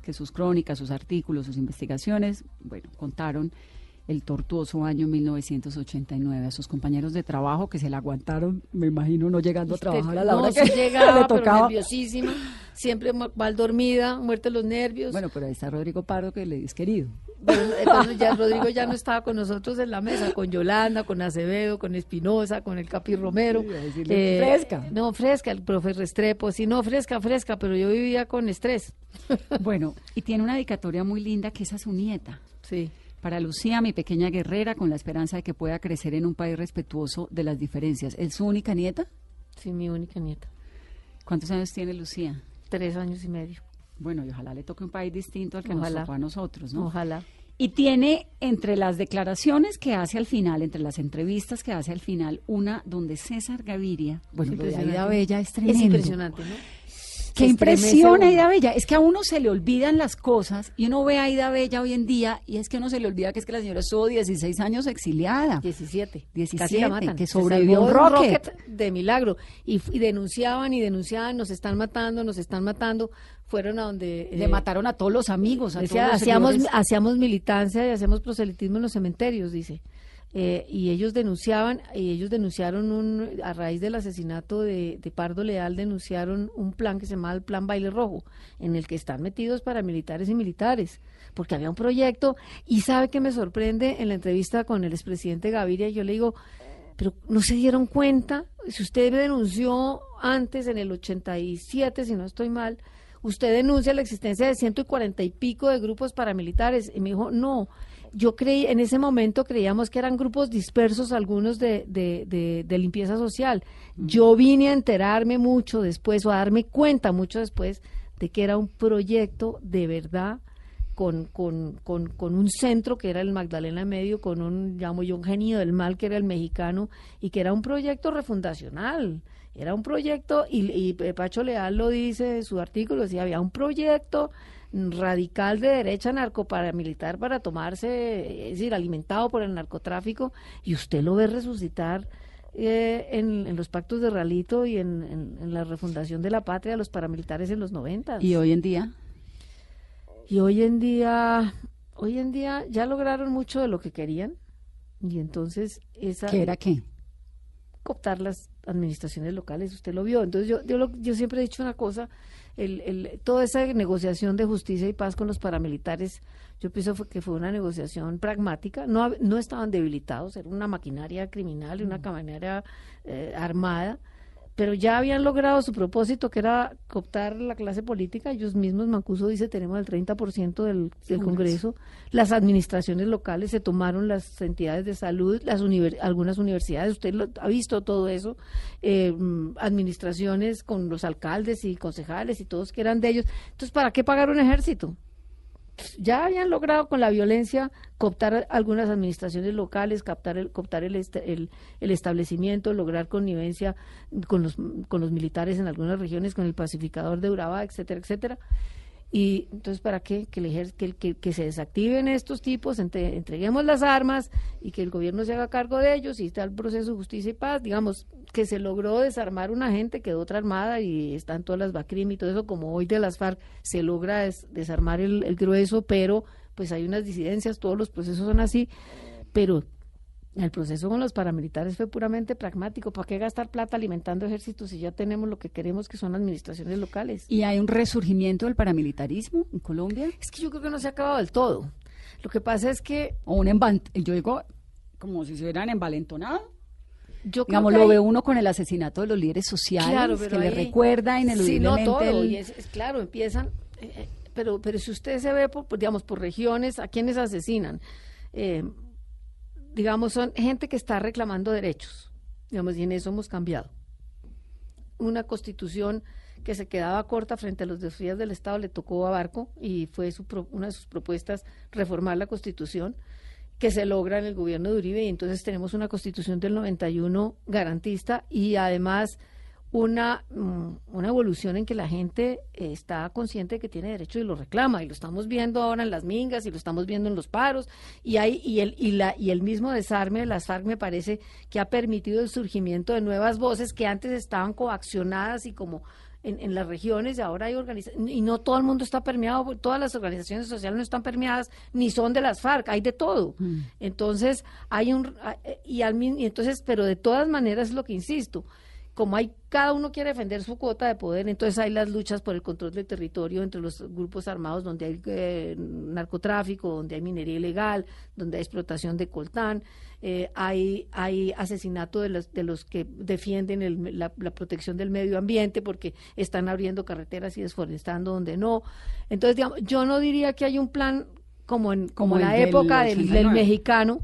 Speaker 2: que sus crónicas, sus artículos, sus investigaciones, bueno, contaron el tortuoso año 1989 a sus compañeros de trabajo que se la aguantaron, me imagino, no llegando a trabajar a la
Speaker 3: no,
Speaker 2: hora que
Speaker 3: llegaba,
Speaker 2: le
Speaker 3: pero
Speaker 2: tocaba.
Speaker 3: nerviosísima, siempre mal dormida, muerte de los nervios.
Speaker 2: Bueno, pero ahí está Rodrigo Pardo que le es querido.
Speaker 3: Entonces ya Rodrigo ya no estaba con nosotros en la mesa, con Yolanda, con Acevedo, con Espinosa, con el Capi Romero.
Speaker 2: Sí, decirle, fresca.
Speaker 3: No, fresca, el profe Restrepo. Sí, no, fresca, fresca, pero yo vivía con estrés.
Speaker 2: Bueno, y tiene una dedicatoria muy linda que es a su nieta.
Speaker 3: Sí.
Speaker 2: Para Lucía, mi pequeña guerrera, con la esperanza de que pueda crecer en un país respetuoso de las diferencias. ¿Es su única nieta?
Speaker 3: Sí, mi única nieta.
Speaker 2: ¿Cuántos años tiene Lucía?
Speaker 3: Tres años y medio.
Speaker 2: Bueno, y ojalá le toque un país distinto al que
Speaker 3: Ojalá.
Speaker 2: nos tocó a nosotros, ¿no?
Speaker 3: Ojalá.
Speaker 2: Y tiene entre las declaraciones que hace al final, entre las entrevistas que hace al final, una donde César Gaviria, bueno, lo de. Aida Bella es tremendo.
Speaker 3: Es impresionante, ¿no?
Speaker 2: Qué impresión. Aida Bella. Es que a uno se le olvidan las cosas y uno ve a Aida Bella hoy en día y es que uno se le olvida que es que la señora estuvo 16 años exiliada.
Speaker 3: 17.
Speaker 2: 17,
Speaker 3: Casi la matan.
Speaker 2: que sobrevivió un
Speaker 3: de
Speaker 2: rocket.
Speaker 3: de milagro. Y, denunciaban y denunciaban, nos están matando, nos están matando. Fueron a donde...
Speaker 2: Le
Speaker 3: eh,
Speaker 2: mataron a todos los amigos, a
Speaker 3: Decía,
Speaker 2: todos los
Speaker 3: hacíamos, hacíamos militancia y hacemos proselitismo en los cementerios, dice. Eh, y ellos denunciaban, y ellos denunciaron un, a raíz del asesinato de, de Pardo Leal, denunciaron un plan que se llama el Plan Baile Rojo, en el que están metidos paramilitares y militares, porque había un proyecto, y sabe que me sorprende en la entrevista con el expresidente Gaviria, yo le digo, pero no se dieron cuenta, si usted denunció antes, en el 87, si no estoy mal, usted denuncia la existencia de ciento y cuarenta y pico de grupos paramilitares. Y me dijo, no, yo creí, en ese momento creíamos que eran grupos dispersos, algunos de, de, de, de limpieza social. Yo vine a enterarme mucho después, o a darme cuenta mucho después, de que era un proyecto de verdad con, con, con, con un centro que era el Magdalena Medio, con un, llamo yo, un genio del mal que era el mexicano, y que era un proyecto refundacional. Era un proyecto, y, y Pacho Leal lo dice en su artículo, decía, había un proyecto radical de derecha narcoparamilitar para tomarse, es decir, alimentado por el narcotráfico, y usted lo ve resucitar eh, en, en los pactos de Ralito y en, en- en la refundación de la patria de los paramilitares en los 90.
Speaker 2: Y hoy en día,
Speaker 3: Y hoy en día, hoy en día ya lograron mucho de lo que querían. Y entonces esa
Speaker 2: ¿Qué era qué?
Speaker 3: Cooptar las administraciones locales, usted lo vio. Entonces yo, yo, lo- yo siempre he dicho una cosa, el, el, toda esa negociación de justicia y paz con los paramilitares, yo pienso fue que fue una negociación pragmática, no, no estaban debilitados, era una maquinaria criminal y una maquinaria eh, armada, pero ya habían logrado su propósito, que era cooptar la clase política. Ellos mismos, Mancuso dice, tenemos el 30% del, del Congreso. Las administraciones locales se tomaron las entidades de salud, las algunas universidades, usted lo, ha visto todo eso, eh, administraciones con los alcaldes y concejales y todos que eran de ellos. Entonces, ¿para qué pagar un ejército? ya habían logrado con la violencia cooptar algunas administraciones locales, captar el, cooptar el, est- el, el establecimiento, lograr connivencia con los, con los militares en algunas regiones, con el pacificador de Urabá, etcétera, etcétera. Y entonces, ¿para qué? Que, el que, que, que se desactiven estos tipos, entre- entreguemos las armas y que el gobierno se haga cargo de ellos y está el proceso de justicia y paz. Digamos, que se logró desarmar una gente, quedó otra armada y están todas las BACRIM y todo eso, como hoy de las FARC se logra des- desarmar el grueso, pero pues hay unas disidencias, todos los procesos son así, pero el proceso con los paramilitares fue puramente pragmático. ¿Para qué gastar plata alimentando ejércitos si ya tenemos lo que queremos, que son administraciones locales?
Speaker 2: ¿Y hay un resurgimiento del paramilitarismo en Colombia?
Speaker 3: Es que yo creo que no se ha acabado del todo. Lo que pasa es que
Speaker 2: ¿O un Yo digo, como si se hubieran envalentonado.
Speaker 3: yo
Speaker 2: Digamos, lo
Speaker 3: hay-
Speaker 2: ve uno con el asesinato de los líderes sociales,
Speaker 3: Claro,
Speaker 2: que le recuerda
Speaker 3: Sí,
Speaker 2: ineludiblemente
Speaker 3: no todo,
Speaker 2: el-
Speaker 3: y es, es claro, empiezan, eh, eh, pero, pero si usted se ve, por, digamos, por regiones, ¿a quiénes asesinan? Eh, digamos, son gente que está reclamando derechos, digamos, y en eso hemos cambiado. Una constitución que se quedaba corta frente a los desafíos del Estado le tocó a Barco y fue su pro- una de sus propuestas reformar la constitución que se logra en el gobierno de Uribe y entonces tenemos una constitución del 91 garantista y además una, mm, una evolución en que la gente eh, está consciente de que tiene derecho y lo reclama y lo estamos viendo ahora en las mingas y lo estamos viendo en los paros y hay y el y la y el mismo desarme de las FARC me parece que ha permitido el surgimiento de nuevas voces que antes estaban coaccionadas y como en, en las regiones y ahora hay organizaciones, y no todo el mundo está permeado, todas las organizaciones sociales no están permeadas, ni son de las FARC, hay de todo. Entonces, hay un, a- eh, y, al, y entonces, pero de todas maneras es lo que insisto, como hay, cada uno quiere defender su cuota de poder, entonces hay las luchas por el control del territorio entre los grupos armados donde hay eh, narcotráfico, donde hay minería ilegal, donde hay explotación de coltán, eh, hay, hay asesinato de los, de los que defienden el- la, la protección del medio ambiente porque están abriendo carreteras y desforestando donde no. Entonces, digamos, yo no diría que hay un plan como en, como
Speaker 2: Como
Speaker 3: en la época del, del
Speaker 2: 89.
Speaker 3: mexicano,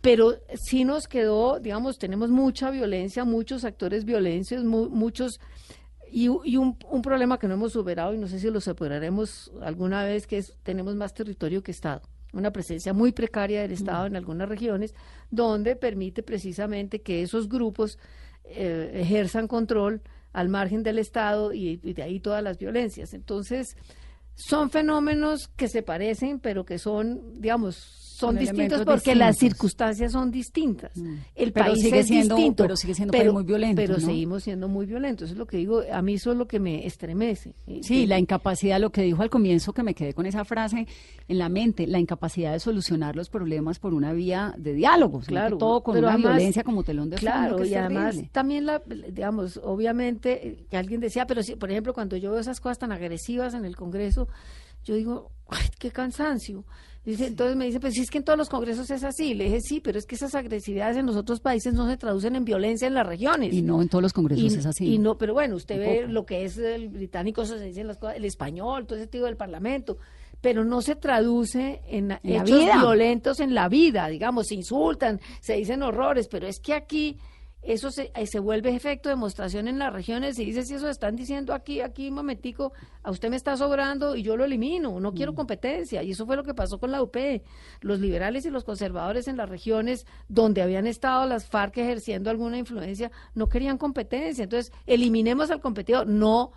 Speaker 3: pero sí nos quedó, digamos, tenemos mucha violencia, muchos actores violencios, mu- muchos y, un, un problema que no hemos superado y no sé si lo superaremos alguna vez, que es tenemos más territorio que Estado. Una presencia muy precaria del Estado en algunas regiones, donde permite precisamente que esos grupos eh, ejerzan control al margen del Estado y, y de ahí todas las violencias. Entonces, son fenómenos que se parecen, pero que son, digamos, son
Speaker 2: Son
Speaker 3: distintos porque las circunstancias son distintas. El
Speaker 2: Pero
Speaker 3: país
Speaker 2: sigue
Speaker 3: es
Speaker 2: siendo-
Speaker 3: distinto,
Speaker 2: pero sigue siendo país muy violento,
Speaker 3: Pero
Speaker 2: ¿no?
Speaker 3: seguimos siendo muy violentos. Eso es lo que digo. A mí eso es lo que me estremece.
Speaker 2: Sí, la incapacidad, lo que dijo al comienzo, que me quedé con esa frase en la mente, la incapacidad de solucionar los problemas por una vía de diálogo,
Speaker 3: Claro,
Speaker 2: todo con
Speaker 3: pero
Speaker 2: una
Speaker 3: además-
Speaker 2: violencia como telón de fondo.
Speaker 3: Claro,
Speaker 2: que es
Speaker 3: y además también, la, digamos, obviamente, que alguien decía, pero si, por ejemplo, cuando yo veo esas cosas tan agresivas en el Congreso, yo digo, ay, qué cansancio. Dice, entonces me dice, pues si es que en todos los congresos es así. Le dije, sí, pero es que esas agresividades en los otros países no se traducen en violencia en las regiones.
Speaker 2: Y no en todos los congresos
Speaker 3: Y,
Speaker 2: es así.
Speaker 3: y no, pero bueno, usted ve lo que es el británico, eso se dice en las cosas, el español, todo ese tipo del parlamento, pero no se traduce en,
Speaker 2: En
Speaker 3: hechos
Speaker 2: vida.
Speaker 3: violentos en la vida, digamos, se insultan, se dicen horrores, pero es que aquí eso se, eh, se vuelve efecto de demostración en las regiones y dice si eso están diciendo aquí, aquí momentico, a usted me está sobrando y yo lo elimino, no
Speaker 2: Mm.
Speaker 3: quiero competencia. Y eso fue lo que pasó con la UP. Los liberales y los conservadores en las regiones donde habían estado las FARC ejerciendo alguna influencia no querían competencia. Entonces, eliminemos al competidor. No,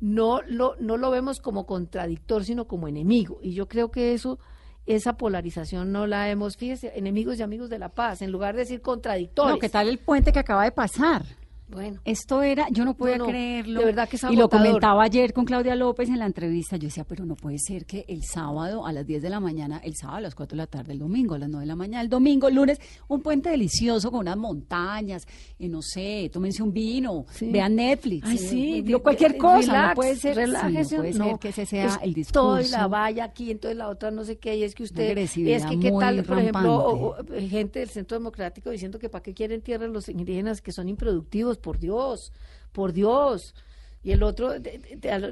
Speaker 3: no lo, no lo vemos como contradictor, sino como enemigo. Y yo creo que eso esa polarización no la hemos, fíjese, enemigos y amigos de la paz, en lugar de decir contradictores.
Speaker 2: No, ¿qué tal el puente que acaba de pasar?
Speaker 3: Bueno.
Speaker 2: Esto era, yo no podía
Speaker 3: No, no,
Speaker 2: creerlo.
Speaker 3: de verdad que es
Speaker 2: Y lo comentaba ayer con Claudia López en la entrevista. Yo decía, pero no puede ser que el sábado a las 10 de la mañana, el sábado a las 4 de la tarde, el domingo a las 9 de la mañana, el domingo, el lunes, un puente delicioso con unas montañas, y no sé, tómense un vino,
Speaker 3: Sí.
Speaker 2: vean Netflix,
Speaker 3: Ay,
Speaker 2: eh,
Speaker 3: sí, di-
Speaker 2: cualquier
Speaker 3: di-
Speaker 2: cosa, no
Speaker 3: relax,
Speaker 2: puede ser, sí, no
Speaker 3: relájese,
Speaker 2: puede
Speaker 3: no,
Speaker 2: ser que ese sea
Speaker 3: es
Speaker 2: el discurso.
Speaker 3: Todo y la valla aquí, entonces la otra no sé qué, y es que usted,
Speaker 2: agresividad
Speaker 3: es que qué tal, por ejemplo, o- o, eh, gente del Centro Democrático diciendo que para qué quieren tierra los indígenas que son improductivos, por Dios, por Dios. Y el otro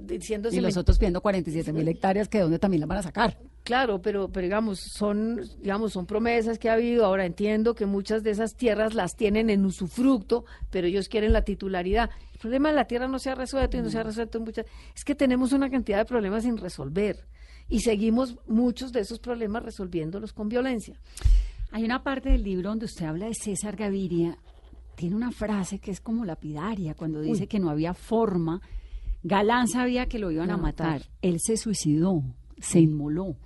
Speaker 3: diciendo
Speaker 2: Y los otros pidiendo 47 mil hectáreas, que de dónde también las van a sacar.
Speaker 3: Claro, pero, pero digamos, son, digamos, son promesas que ha habido. Ahora entiendo que muchas de esas tierras las tienen en usufructo, pero ellos quieren la titularidad. El problema de la tierra no se ha resuelto y no se ha resuelto en muchas. Es que tenemos una cantidad de problemas sin resolver y seguimos muchos de esos problemas resolviéndolos con violencia.
Speaker 2: Hay una parte del libro donde usted habla de César Gaviria. Tiene una frase que es como lapidaria, cuando dice que no había forma. Galán sabía que lo iban a
Speaker 3: A
Speaker 2: matar.
Speaker 3: matar.
Speaker 2: Él se suicidó, se inmoló.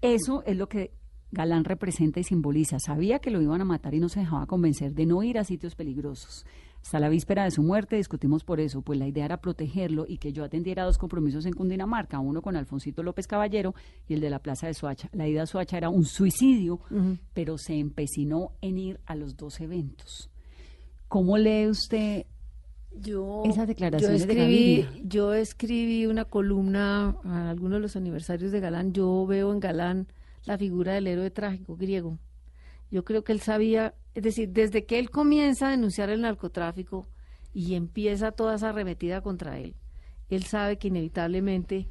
Speaker 2: Eso es lo que Galán representa y simboliza. Sabía que lo iban a matar y no se dejaba convencer de no ir a sitios peligrosos. Hasta la víspera de su muerte discutimos por eso, pues la idea era protegerlo y que yo atendiera dos compromisos en Cundinamarca, uno con Alfonsito López Caballero y el de la Plaza de Soacha. La ida a Soacha era un suicidio, pero se empecinó en ir a los dos eventos. ¿Cómo lee usted
Speaker 3: Yo,
Speaker 2: Esas declaraciones
Speaker 3: yo
Speaker 2: de
Speaker 3: escribí,
Speaker 2: Gaviria.
Speaker 3: yo escribí una columna a algunos de los aniversarios de Galán. Yo veo en Galán la figura del héroe trágico griego. Yo creo que él sabía, es decir, desde que él comienza a denunciar el narcotráfico y empieza toda esa arremetida contra él, él sabe que inevitablemente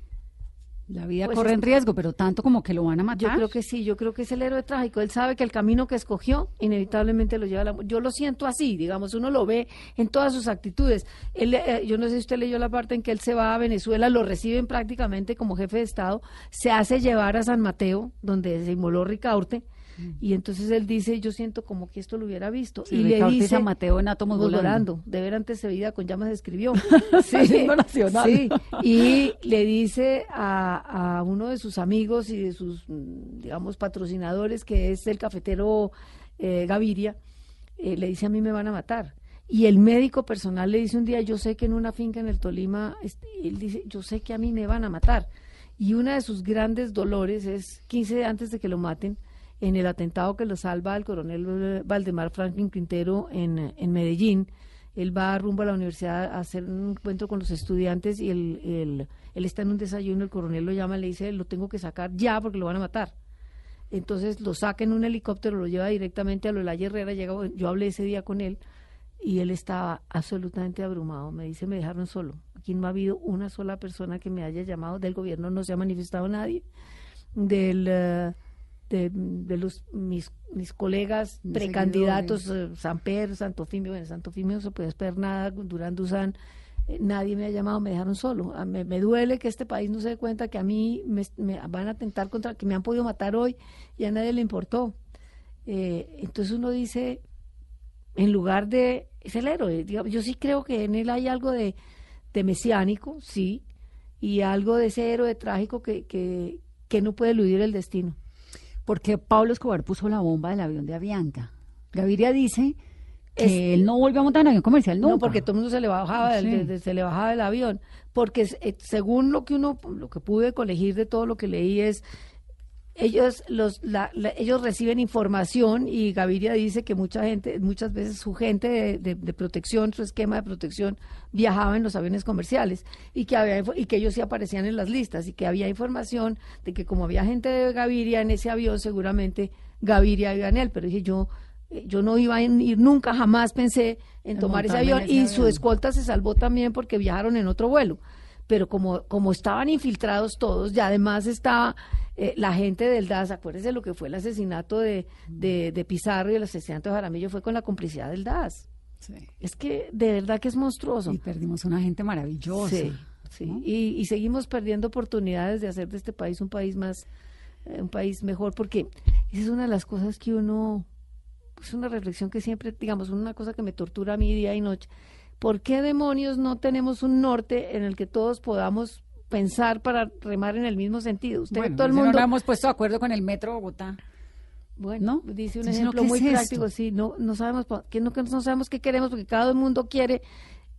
Speaker 2: la vida
Speaker 3: Pues
Speaker 2: corre en riesgo, pero tanto como que lo van a
Speaker 3: Yo
Speaker 2: matar?
Speaker 3: creo que sí, yo creo que es el héroe trágico. Él sabe que el camino que escogió inevitablemente lo lleva a la Yo lo siento así, digamos, uno lo ve en todas sus actitudes. Él, eh, yo no sé si usted leyó la parte en que él se va a Venezuela, lo reciben prácticamente como jefe de Estado, se hace llevar a San Mateo, donde se inmoló Ricaurte, y entonces él dice, yo siento como que esto lo hubiera visto.
Speaker 2: Sí,
Speaker 3: y le dice,
Speaker 2: San Mateo en átomos
Speaker 3: "Vamos
Speaker 2: volando".
Speaker 3: De ver antes se vida con llamas escribió.
Speaker 2: Nacional.
Speaker 3: Sí, y le dice a, a uno de sus amigos y de sus, mm, digamos, patrocinadores, que es el cafetero eh, Gaviria, eh, le dice a mí me van a matar. Y el médico personal le dice un día, yo sé que en una finca en el Tolima, este, él dice, yo sé que a mí me van a matar. Y una de sus grandes dolores es 15 antes de que lo maten, en el atentado que lo salva al coronel Valdemar Franklin Quintero en, en Medellín. Él va rumbo a la universidad a hacer un encuentro con los estudiantes y él, él, él está en un desayuno, el coronel lo llama y le dice, lo tengo que sacar ya porque lo van a matar. Entonces lo saca en un helicóptero, lo lleva directamente a lo de la Herrera, llega, yo hablé ese día con él y él estaba absolutamente abrumado. Me dice, me dejaron solo. Aquí no ha habido una sola persona que me haya llamado del gobierno, no se ha manifestado nadie. Del, eh, de, de los mis, mis colegas
Speaker 2: Mis
Speaker 3: precandidatos, eh, Samper, Santofimio, bueno, Santofimio se puede esperar nada, Durán Duzán, eh, nadie me ha llamado, me dejaron solo. A- me, me duele que este país no se dé cuenta que a mí me, me van a atentar contra, que me han podido matar hoy y a nadie le importó. Eh, entonces uno dice, en lugar de, es el héroe, digamos, yo sí creo que en él hay algo de, de mesiánico, sí, y algo de ese héroe trágico que, que, que no puede eludir el destino.
Speaker 2: Porque Pablo Escobar puso la bomba del avión de Avianca. Gaviria dice que
Speaker 3: Es-
Speaker 2: él no volvió a montar en avión comercial nunca.
Speaker 3: No, porque todo el mundo se le bajaba, del,
Speaker 2: Sí.
Speaker 3: de- de- se le bajaba del avión. Porque eh, según lo que uno, lo que pude colegir de todo lo que leí es, ellos, los, la- la- ellos reciben información y Gaviria dice que mucha gente, muchas veces su gente de, de- de protección, su esquema de protección, viajaba en los aviones comerciales y que había y que ellos sí aparecían en las listas y que había información de que como había gente de Gaviria en ese avión, seguramente Gaviria iba en él. Pero dije yo, eh, yo no iba a ir nunca, jamás pensé en
Speaker 2: En
Speaker 3: tomar ese avión
Speaker 2: ese
Speaker 3: y su escolta se salvó también porque viajaron en otro vuelo. Pero como, como estaban infiltrados todos, ya además estaba eh, la gente del DAS, acuérdense lo que fue el asesinato de, de, de Pizarro y el asesinato de Jaramillo fue con la complicidad del DAS.
Speaker 2: Sí.
Speaker 3: Es que de verdad que es monstruoso.
Speaker 2: Y perdimos una gente maravillosa.
Speaker 3: Sí, sí.
Speaker 2: ¿no?
Speaker 3: Y, y seguimos perdiendo oportunidades de hacer de este país un país más, eh, un país mejor, porque esa es una de las cosas que uno, es una reflexión que siempre, digamos, una cosa que me tortura a mí día y noche. ¿Por qué demonios no tenemos un norte en el que todos podamos pensar para remar en el mismo sentido? Usted
Speaker 2: Bueno,
Speaker 3: todo el
Speaker 2: no
Speaker 3: mundo.
Speaker 2: nos hemos puesto de acuerdo con el metro Bogotá.
Speaker 3: Bueno,
Speaker 2: ¿No?
Speaker 3: dice un
Speaker 2: Entonces,
Speaker 3: ejemplo
Speaker 2: ¿qué
Speaker 3: muy
Speaker 2: es esto?
Speaker 3: práctico, sí, no, no sabemos que no, no sabemos qué queremos porque cada mundo quiere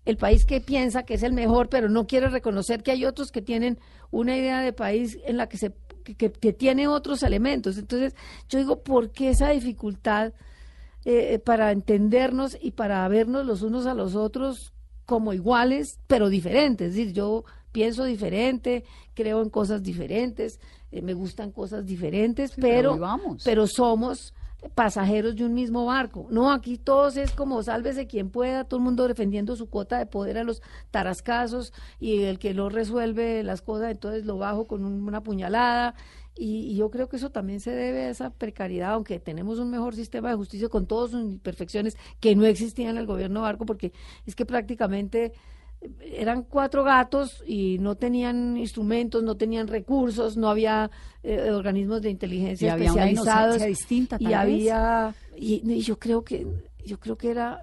Speaker 3: el país que piensa que es el mejor, pero no quiere reconocer que hay otros que tienen una idea de país en la que se que, que- que tiene otros elementos. Entonces, yo digo, ¿por qué esa dificultad eh, para entendernos y para vernos los unos a los otros como iguales, pero diferentes? Es decir, yo pienso diferente, creo en cosas diferentes, eh, me gustan cosas diferentes,
Speaker 2: pero
Speaker 3: pero,
Speaker 2: vamos.
Speaker 3: pero somos pasajeros de un mismo barco. No, aquí todos es como sálvese quien pueda, todo el mundo defendiendo su cuota de poder a los tarascazos y el que no resuelve las cosas, entonces lo bajo con un- una puñalada. Y, y yo creo que eso también se debe a esa precariedad, aunque tenemos un mejor sistema de justicia con todas sus imperfecciones que no existían en el gobierno Barco, porque es que prácticamente eran cuatro gatos y no tenían instrumentos, no tenían recursos, no había eh, organismos de inteligencia
Speaker 2: Y había una distinta,
Speaker 3: y
Speaker 2: tal vez.
Speaker 3: había y, y yo creo que yo creo que era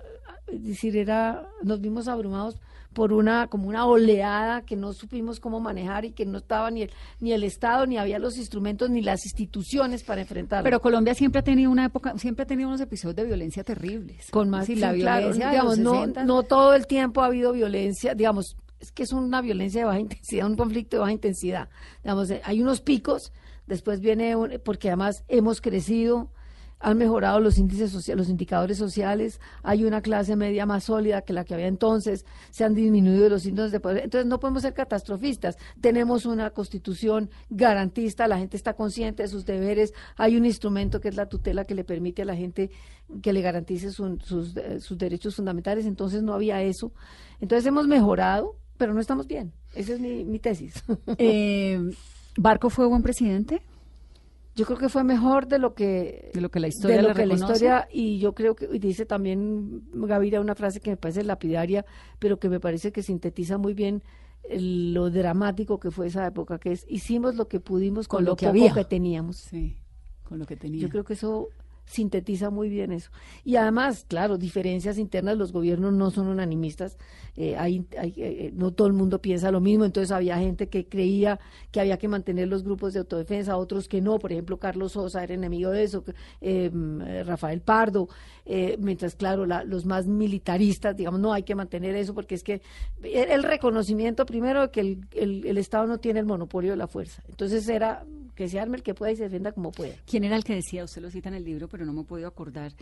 Speaker 3: decir era nos vimos abrumados por una como una oleada que no supimos cómo manejar y que no estaba ni el, ni el Estado ni había los instrumentos ni las instituciones para enfrentarlo.
Speaker 2: Pero Colombia siempre ha tenido una época, siempre ha tenido unos episodios de violencia terribles.
Speaker 3: con más
Speaker 2: Sí, la violencia
Speaker 3: digamos, no,
Speaker 2: 60.
Speaker 3: no todo el tiempo ha habido violencia, digamos, es que es una violencia de baja intensidad, un conflicto de baja intensidad. Digamos, hay unos picos, después viene, un- porque además hemos crecido, han mejorado los índices sociales, los indicadores sociales, hay una clase media más sólida que la que había entonces, se han disminuido los índices de poder. Entonces no podemos ser catastrofistas. Tenemos una constitución garantista, la gente está consciente de sus deberes, hay un instrumento que es la tutela que le permite a la gente que le garantice su- sus, eh, derechos fundamentales, entonces no había eso. Entonces hemos mejorado, pero no estamos bien. Esa es mi, mi tesis.
Speaker 2: Eh, ¿Barco fue buen presidente?
Speaker 3: Yo creo que fue mejor de lo que
Speaker 2: De lo que la historia
Speaker 3: de lo que la historia y yo creo que y dice también Gaviria una frase que me parece lapidaria, pero que me parece que sintetiza muy bien el- lo dramático que fue esa época, que es hicimos lo que pudimos con,
Speaker 2: Con lo
Speaker 3: lo,
Speaker 2: que
Speaker 3: poco
Speaker 2: había.
Speaker 3: que teníamos.
Speaker 2: Sí, con lo que tenía.
Speaker 3: Yo creo que eso sintetiza muy bien eso. Y además, claro, diferencias internas, los gobiernos no son unanimistas, eh, hay, eh, no todo el mundo piensa lo mismo, entonces había gente que creía que había que mantener los grupos de autodefensa, otros que no, por ejemplo, Carlos Sosa era enemigo de eso, eh, eh, Rafael Pardo, eh, mientras, claro, la- los más militaristas, digamos, no hay que mantener eso porque es que el, reconocimiento primero de que el Estado no tiene el monopolio de la fuerza, entonces era que se arme el que pueda y se defienda como pueda.
Speaker 2: ¿Quién era el que decía, usted lo cita en el libro, pero no me he podido acordar,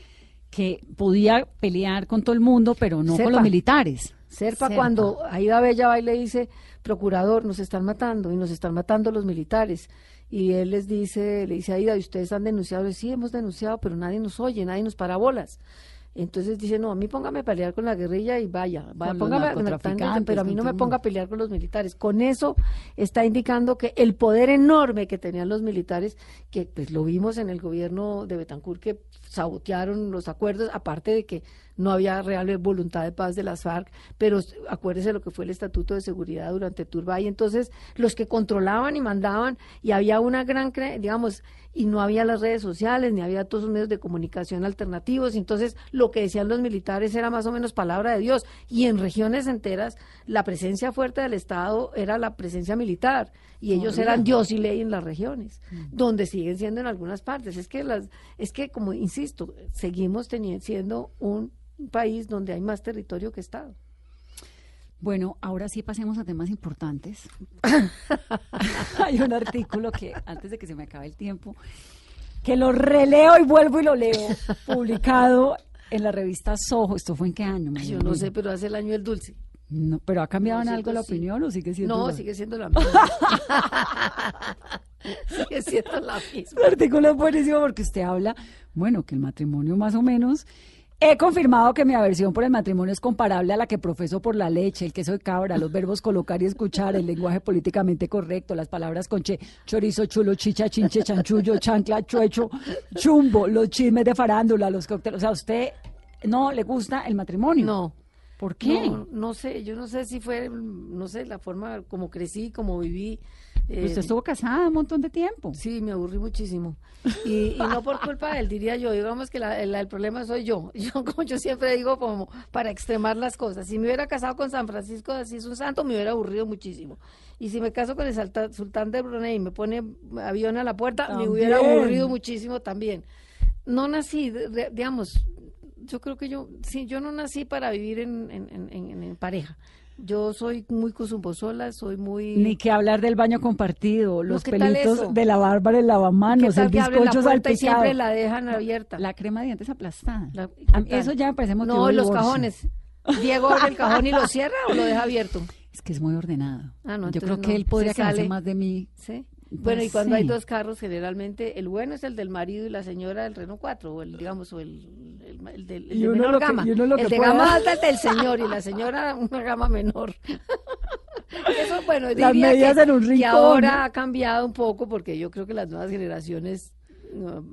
Speaker 2: que podía pelear con todo el mundo, pero no con los militares?
Speaker 3: Serpa,
Speaker 2: Serpa.
Speaker 3: cuando Aida Bella va y le dice, procurador, nos están matando y nos están matando los militares. Y él les dice, le dice a Aida, ¿y ustedes han denunciado? Dice, sí, hemos denunciado, pero nadie nos oye, nadie nos para bolas. Entonces dice, no, a mí póngame a pelear con la guerrilla y vaya, vaya póngame,
Speaker 2: narcotraficantes,
Speaker 3: pero a mí no me ponga a pelear con los militares. Con eso está indicando que el poder enorme que tenían los militares, que pues lo vimos en el gobierno de Betancourt, que sabotearon los acuerdos, aparte de que no había real voluntad de paz de las FARC, pero acuérdese lo que fue el Estatuto de Seguridad durante Turbay, entonces los que controlaban y mandaban, y había una gran, digamos, y no había las redes sociales, ni había todos los medios de comunicación alternativos, entonces lo que decían los militares era más o menos palabra de Dios, y en regiones enteras la presencia fuerte del Estado era la presencia militar, y ellos eran Dios y ley en las regiones, donde siguen siendo en algunas partes. Es que las, es que como insisto, seguimos teniendo siendo un país donde hay más territorio que Estado.
Speaker 2: Bueno, ahora sí pasemos a temas importantes. Hay un artículo que, antes de que se me acabe el tiempo, que lo releo y vuelvo y lo leo, publicado en la revista Soho. ¿Esto fue en qué año?
Speaker 3: Yo no sé, pero hace el año el dulce.
Speaker 2: No, ¿Pero ha cambiado en
Speaker 3: No,
Speaker 2: algo la
Speaker 3: sí.
Speaker 2: opinión o sigue siendo
Speaker 3: No,
Speaker 2: la-
Speaker 3: sigue siendo la misma. sigue siendo la misma.
Speaker 2: El artículo es buenísimo porque usted habla, bueno, que el matrimonio más o menos. He confirmado que mi aversión por el matrimonio es comparable a la que profeso por la leche, el queso de cabra, los verbos colocar y escuchar, el lenguaje políticamente correcto, las palabras con che, chorizo, chulo, chicha, chinche, chanchullo, chancla, chuecho, chumbo, los chismes de farándula, los cócteles. O sea, ¿a usted no le gusta el matrimonio?
Speaker 3: No.
Speaker 2: ¿Por qué?
Speaker 3: No, no sé, yo no sé si fue, no sé, la forma como crecí, como viví. Eh,
Speaker 2: Usted estuvo casada un montón de tiempo.
Speaker 3: Sí, me aburrí muchísimo. Y, y no por culpa de él, diría yo. Digamos que la- el, el problema soy yo. Yo, como yo siempre digo, como para extremar las cosas. Si me hubiera casado con San Francisco de Asís, un santo, me hubiera aburrido muchísimo. Y si me caso con el salta- sultán de Brunei y me pone avión a la puerta, me hubiera aburrido muchísimo también. no nací, de- digamos, yo creo que yo, sí, yo no nací para vivir en, en, en- en- en pareja. Yo soy muy cosumbosola, soy muy...
Speaker 2: Ni que hablar del baño compartido, los
Speaker 3: ¿qué tal
Speaker 2: pelitos de la Bárbara en
Speaker 3: ¿Qué
Speaker 2: lavamanos, el
Speaker 3: que
Speaker 2: bizcocho salpicado.
Speaker 3: siempre la dejan abierta?
Speaker 2: La crema de dientes aplastada. Eso ya me parece motivo
Speaker 3: No, los
Speaker 2: divorcio.
Speaker 3: cajones. Diego abre el cajón y lo cierra o lo deja abierto.
Speaker 2: Es que es muy ordenado.
Speaker 3: Ah, no,
Speaker 2: Yo creo que él podría quejarse
Speaker 3: sale.
Speaker 2: más de mí.
Speaker 3: ¿Sí?
Speaker 2: Pues
Speaker 3: Bueno, y cuando hay dos carros, generalmente el bueno es el del marido y la señora del Renault 4, o el, digamos, o el, el, el del el
Speaker 2: Y
Speaker 3: de menor
Speaker 2: que-
Speaker 3: gama.
Speaker 2: y lo
Speaker 3: el
Speaker 2: que
Speaker 3: de
Speaker 2: pueda.
Speaker 3: gama alta es del señor y la señora una gama menor. Eso, bueno,
Speaker 2: Las medidas
Speaker 3: que,
Speaker 2: en un
Speaker 3: que
Speaker 2: rincón.
Speaker 3: ahora ha cambiado un poco porque yo creo que las nuevas generaciones no,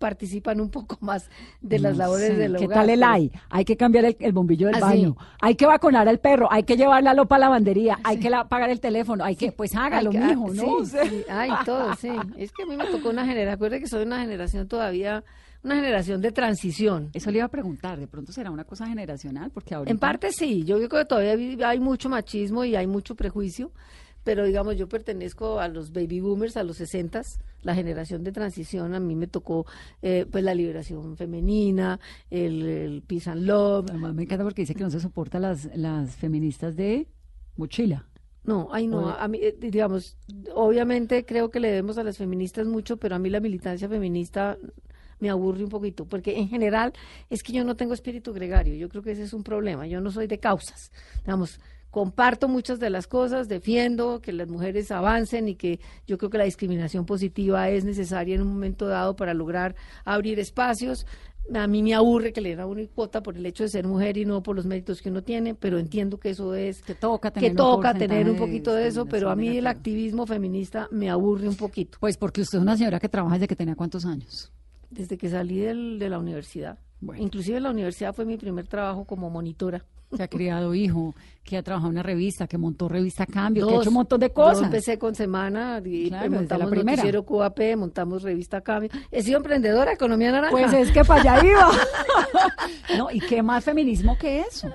Speaker 3: participan un poco más de las
Speaker 2: No
Speaker 3: labores
Speaker 2: sé,
Speaker 3: del hogar.
Speaker 2: ¿Qué tal el hay? Hay que cambiar el, el bombillo del
Speaker 3: Ah,
Speaker 2: baño.
Speaker 3: sí.
Speaker 2: Hay que vacunar al perro. Hay que llevar la lopa a la lavandería. Hay que la- pagar el teléfono. Hay que, pues hágalo,
Speaker 3: Ay, que-
Speaker 2: mijo, ¿no?
Speaker 3: Sí, sí, ay, todo, sí. Es que a mí me tocó una generación, acuérdate que soy una generación todavía, una generación de transición.
Speaker 2: Eso le iba a preguntar. De pronto será una cosa generacional, porque ahorita...
Speaker 3: En parte sí, yo creo que todavía hay mucho machismo y hay mucho prejuicio, pero digamos, yo pertenezco a los baby boomers, a los 60 la generación de transición, a mí me tocó eh, pues la liberación femenina, el, el peace and love.
Speaker 2: Además me encanta porque dice que no se soporta las, las feministas de mochila.
Speaker 3: No, ay no, a mí, eh, digamos, obviamente creo que le debemos a las feministas mucho, pero a mí la militancia feminista me aburre un poquito, porque en general es que yo no tengo espíritu gregario, yo creo que ese es un problema, yo no soy de causas, digamos, comparto muchas de las cosas, defiendo que las mujeres avancen y que yo creo que la discriminación positiva es necesaria en un momento dado para lograr abrir espacios. A mí me aburre que le den a uno cuota por el hecho de ser mujer y no por los méritos que uno tiene, pero entiendo que eso es
Speaker 2: Que toca tener
Speaker 3: que
Speaker 2: un
Speaker 3: toca
Speaker 2: porcentaje
Speaker 3: tener un
Speaker 2: de
Speaker 3: poquito de eso, pero a mí el activismo feminista me aburre un poquito.
Speaker 2: Pues porque usted es una señora que trabaja desde que tenía cuántos años.
Speaker 3: Desde que salí del- de la universidad.
Speaker 2: Bueno.
Speaker 3: Inclusive la universidad fue mi primer trabajo como monitora.
Speaker 2: Que ha criado hijo, que ha trabajado en una revista, que montó revista Cambio, que ha hecho un montón de
Speaker 3: Yo
Speaker 2: cosas.
Speaker 3: empecé con Semana y
Speaker 2: Claro, desde la
Speaker 3: montamos
Speaker 2: primera.
Speaker 3: Noticiero QAP, montamos Revista Cambio. He sido emprendedora, Economía Naranja.
Speaker 2: Pues es que para allá iba. no, ¿y qué más feminismo que eso?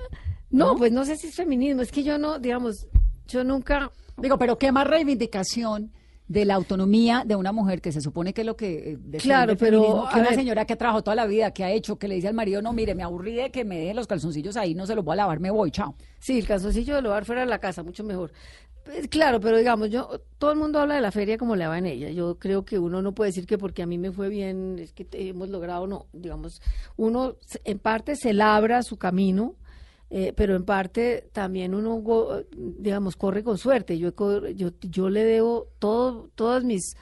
Speaker 3: no, pues no sé si es feminismo, es que yo no, digamos, yo nunca...
Speaker 2: Digo, pero qué más reivindicación de la autonomía de una mujer que se supone que es lo que eh,
Speaker 3: Claro, pero,
Speaker 2: que una
Speaker 3: ver.
Speaker 2: señora que ha trabajado toda la vida, que ha hecho, que le dice al marido, no, mire, me aburrí de que me deje los calzoncillos ahí, no se los voy a lavar, me voy, chao.
Speaker 3: Sí, el calzoncillo de lavar fuera de la casa, mucho mejor. Pues, claro, pero digamos, yo, todo el mundo habla de la feria como le va en ella. Yo creo que uno no puede decir que porque a mí me fue bien es que te- hemos logrado, no. Digamos, uno en parte se labra su camino, eh, pero en parte también uno, digamos, corre con suerte. Yo, yo, yo le debo todo, todas mis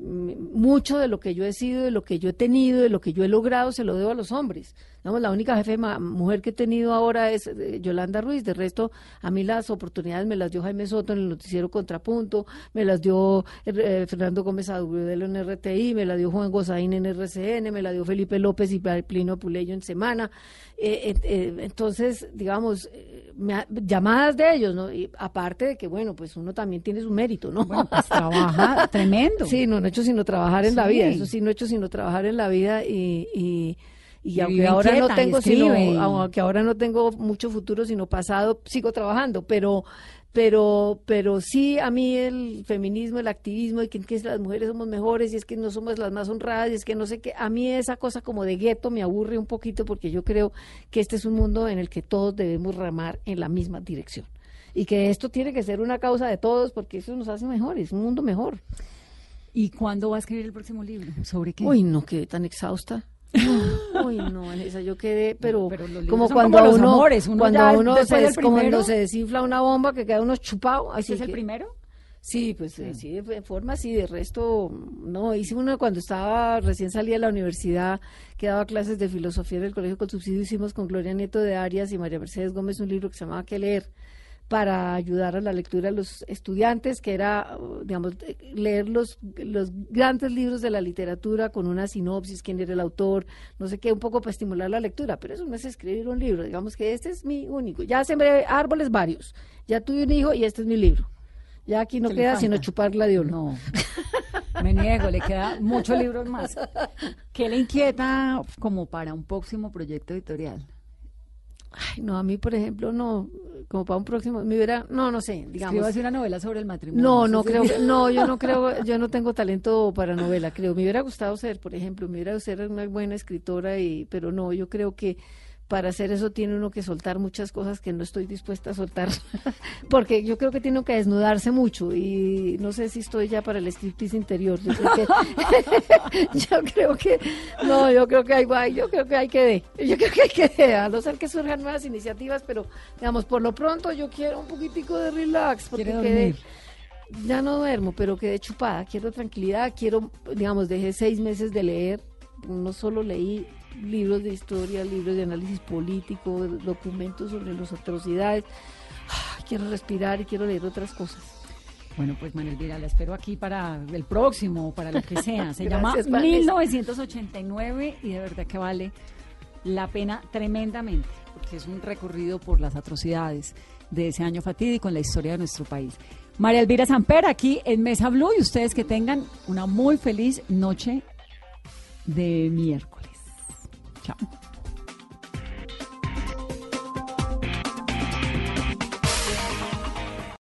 Speaker 3: mucho de lo que yo he sido, de lo que yo he tenido, de lo que yo he logrado, se lo debo a los hombres. Digamos, la única jefe ma- mujer que he tenido ahora es eh, Yolanda Ruiz. De resto, a mí las oportunidades me las dio Jaime Soto en el noticiero Contrapunto, me las dio eh, Fernando Gómez Agudelo en RTI, me la dio Juan Gozaín en RCN, me la dio Felipe López y Plino Puleyo en Semana. Eh, eh, eh, entonces, digamos, eh, me ha- llamadas de ellos, ¿no? Y aparte de que, bueno, pues uno también tiene su mérito, ¿no?
Speaker 2: Bueno, pues trabaja tremendo.
Speaker 3: Sí, no, no he hecho sino trabajar en la vida, eso sí, no he hecho sino trabajar en la vida y, y, y
Speaker 2: Y
Speaker 3: aunque ahora
Speaker 2: inquieta,
Speaker 3: no tengo sino, aunque ahora no tengo mucho futuro sino pasado, sigo trabajando, pero pero pero sí a mí el feminismo, el activismo y que, que las mujeres somos mejores y es que no somos las más honradas y es que no sé qué, a mí esa cosa como de gueto me aburre un poquito porque yo creo que este es un mundo en el que todos debemos ramar en la misma dirección. Y que esto tiene que ser una causa de todos porque eso nos hace mejores, un mundo mejor.
Speaker 2: ¿Y cuándo va a escribir el próximo libro? ¿Sobre qué?
Speaker 3: Uy, no, quedé tan exhausta. Uy, no, Vanessa, yo quedé, pero,
Speaker 2: Pero
Speaker 3: como cuando
Speaker 2: como
Speaker 3: uno,
Speaker 2: amores, uno
Speaker 3: cuando uno se, cuando se desinfla una bomba que queda uno chupado. Así
Speaker 2: ¿Este es el
Speaker 3: que-
Speaker 2: primero?
Speaker 3: Sí, pues sí, de forma sí, de resto, no, hice uno cuando estaba, recién salí de la universidad, que daba clases de filosofía en el colegio con subsidio, hicimos con Gloria Nieto de Arias y María Mercedes Gómez un libro que se llamaba ¿Qué leer? Para ayudar a la lectura de los estudiantes, que era, digamos, leer los, los grandes libros de la literatura con una sinopsis, quién era el autor, no sé qué, un poco para estimular la lectura, pero eso no es escribir un libro, digamos que este es mi único. Ya sembré árboles varios, ya tuve un hijo y este es mi libro. Ya aquí no
Speaker 2: ¿Qué le
Speaker 3: queda sino chupar gladiolo.
Speaker 2: No, me niego, le queda muchos libros más. ¿Qué le inquieta como para un próximo proyecto editorial?
Speaker 3: Ay, no, a mí, por ejemplo, no. Como para un próximo, me hubiera, no, no sé, digamos.
Speaker 2: Escríbase una novela sobre el matrimonio.
Speaker 3: No, no creo, no, yo no creo, yo no tengo talento para novela, creo. Me hubiera gustado ser, por ejemplo, me hubiera gustado ser una buena escritora, y, pero no, yo creo que para hacer eso tiene uno que soltar muchas cosas que no estoy dispuesta a soltar, porque yo creo que tiene que desnudarse mucho y no sé si estoy ya para el striptease interior. Yo creo que, yo creo que no, yo creo que hay, guay, yo creo que hay que de, yo creo que hay que de, a no ser que surjan nuevas iniciativas, pero digamos por lo pronto yo quiero un poquitico de relax, porque quedé- ya no duermo, pero quedé chupada. Quiero tranquilidad, quiero, digamos, dejé seis meses de leer. No solo leí libros de historia, libros de análisis político, documentos sobre las atrocidades. Quiero respirar y quiero leer otras cosas.
Speaker 2: Bueno, pues Manuel Vira, la espero aquí para el próximo, para lo que sea. Se llama
Speaker 3: Gracias, Vanessa.
Speaker 2: 1989 y de verdad que vale la pena tremendamente, porque es un recorrido por las atrocidades de ese año fatídico en la historia de nuestro país. María Elvira Samper aquí en Mesa Blue y ustedes que tengan una muy feliz noche de miércoles. Chao.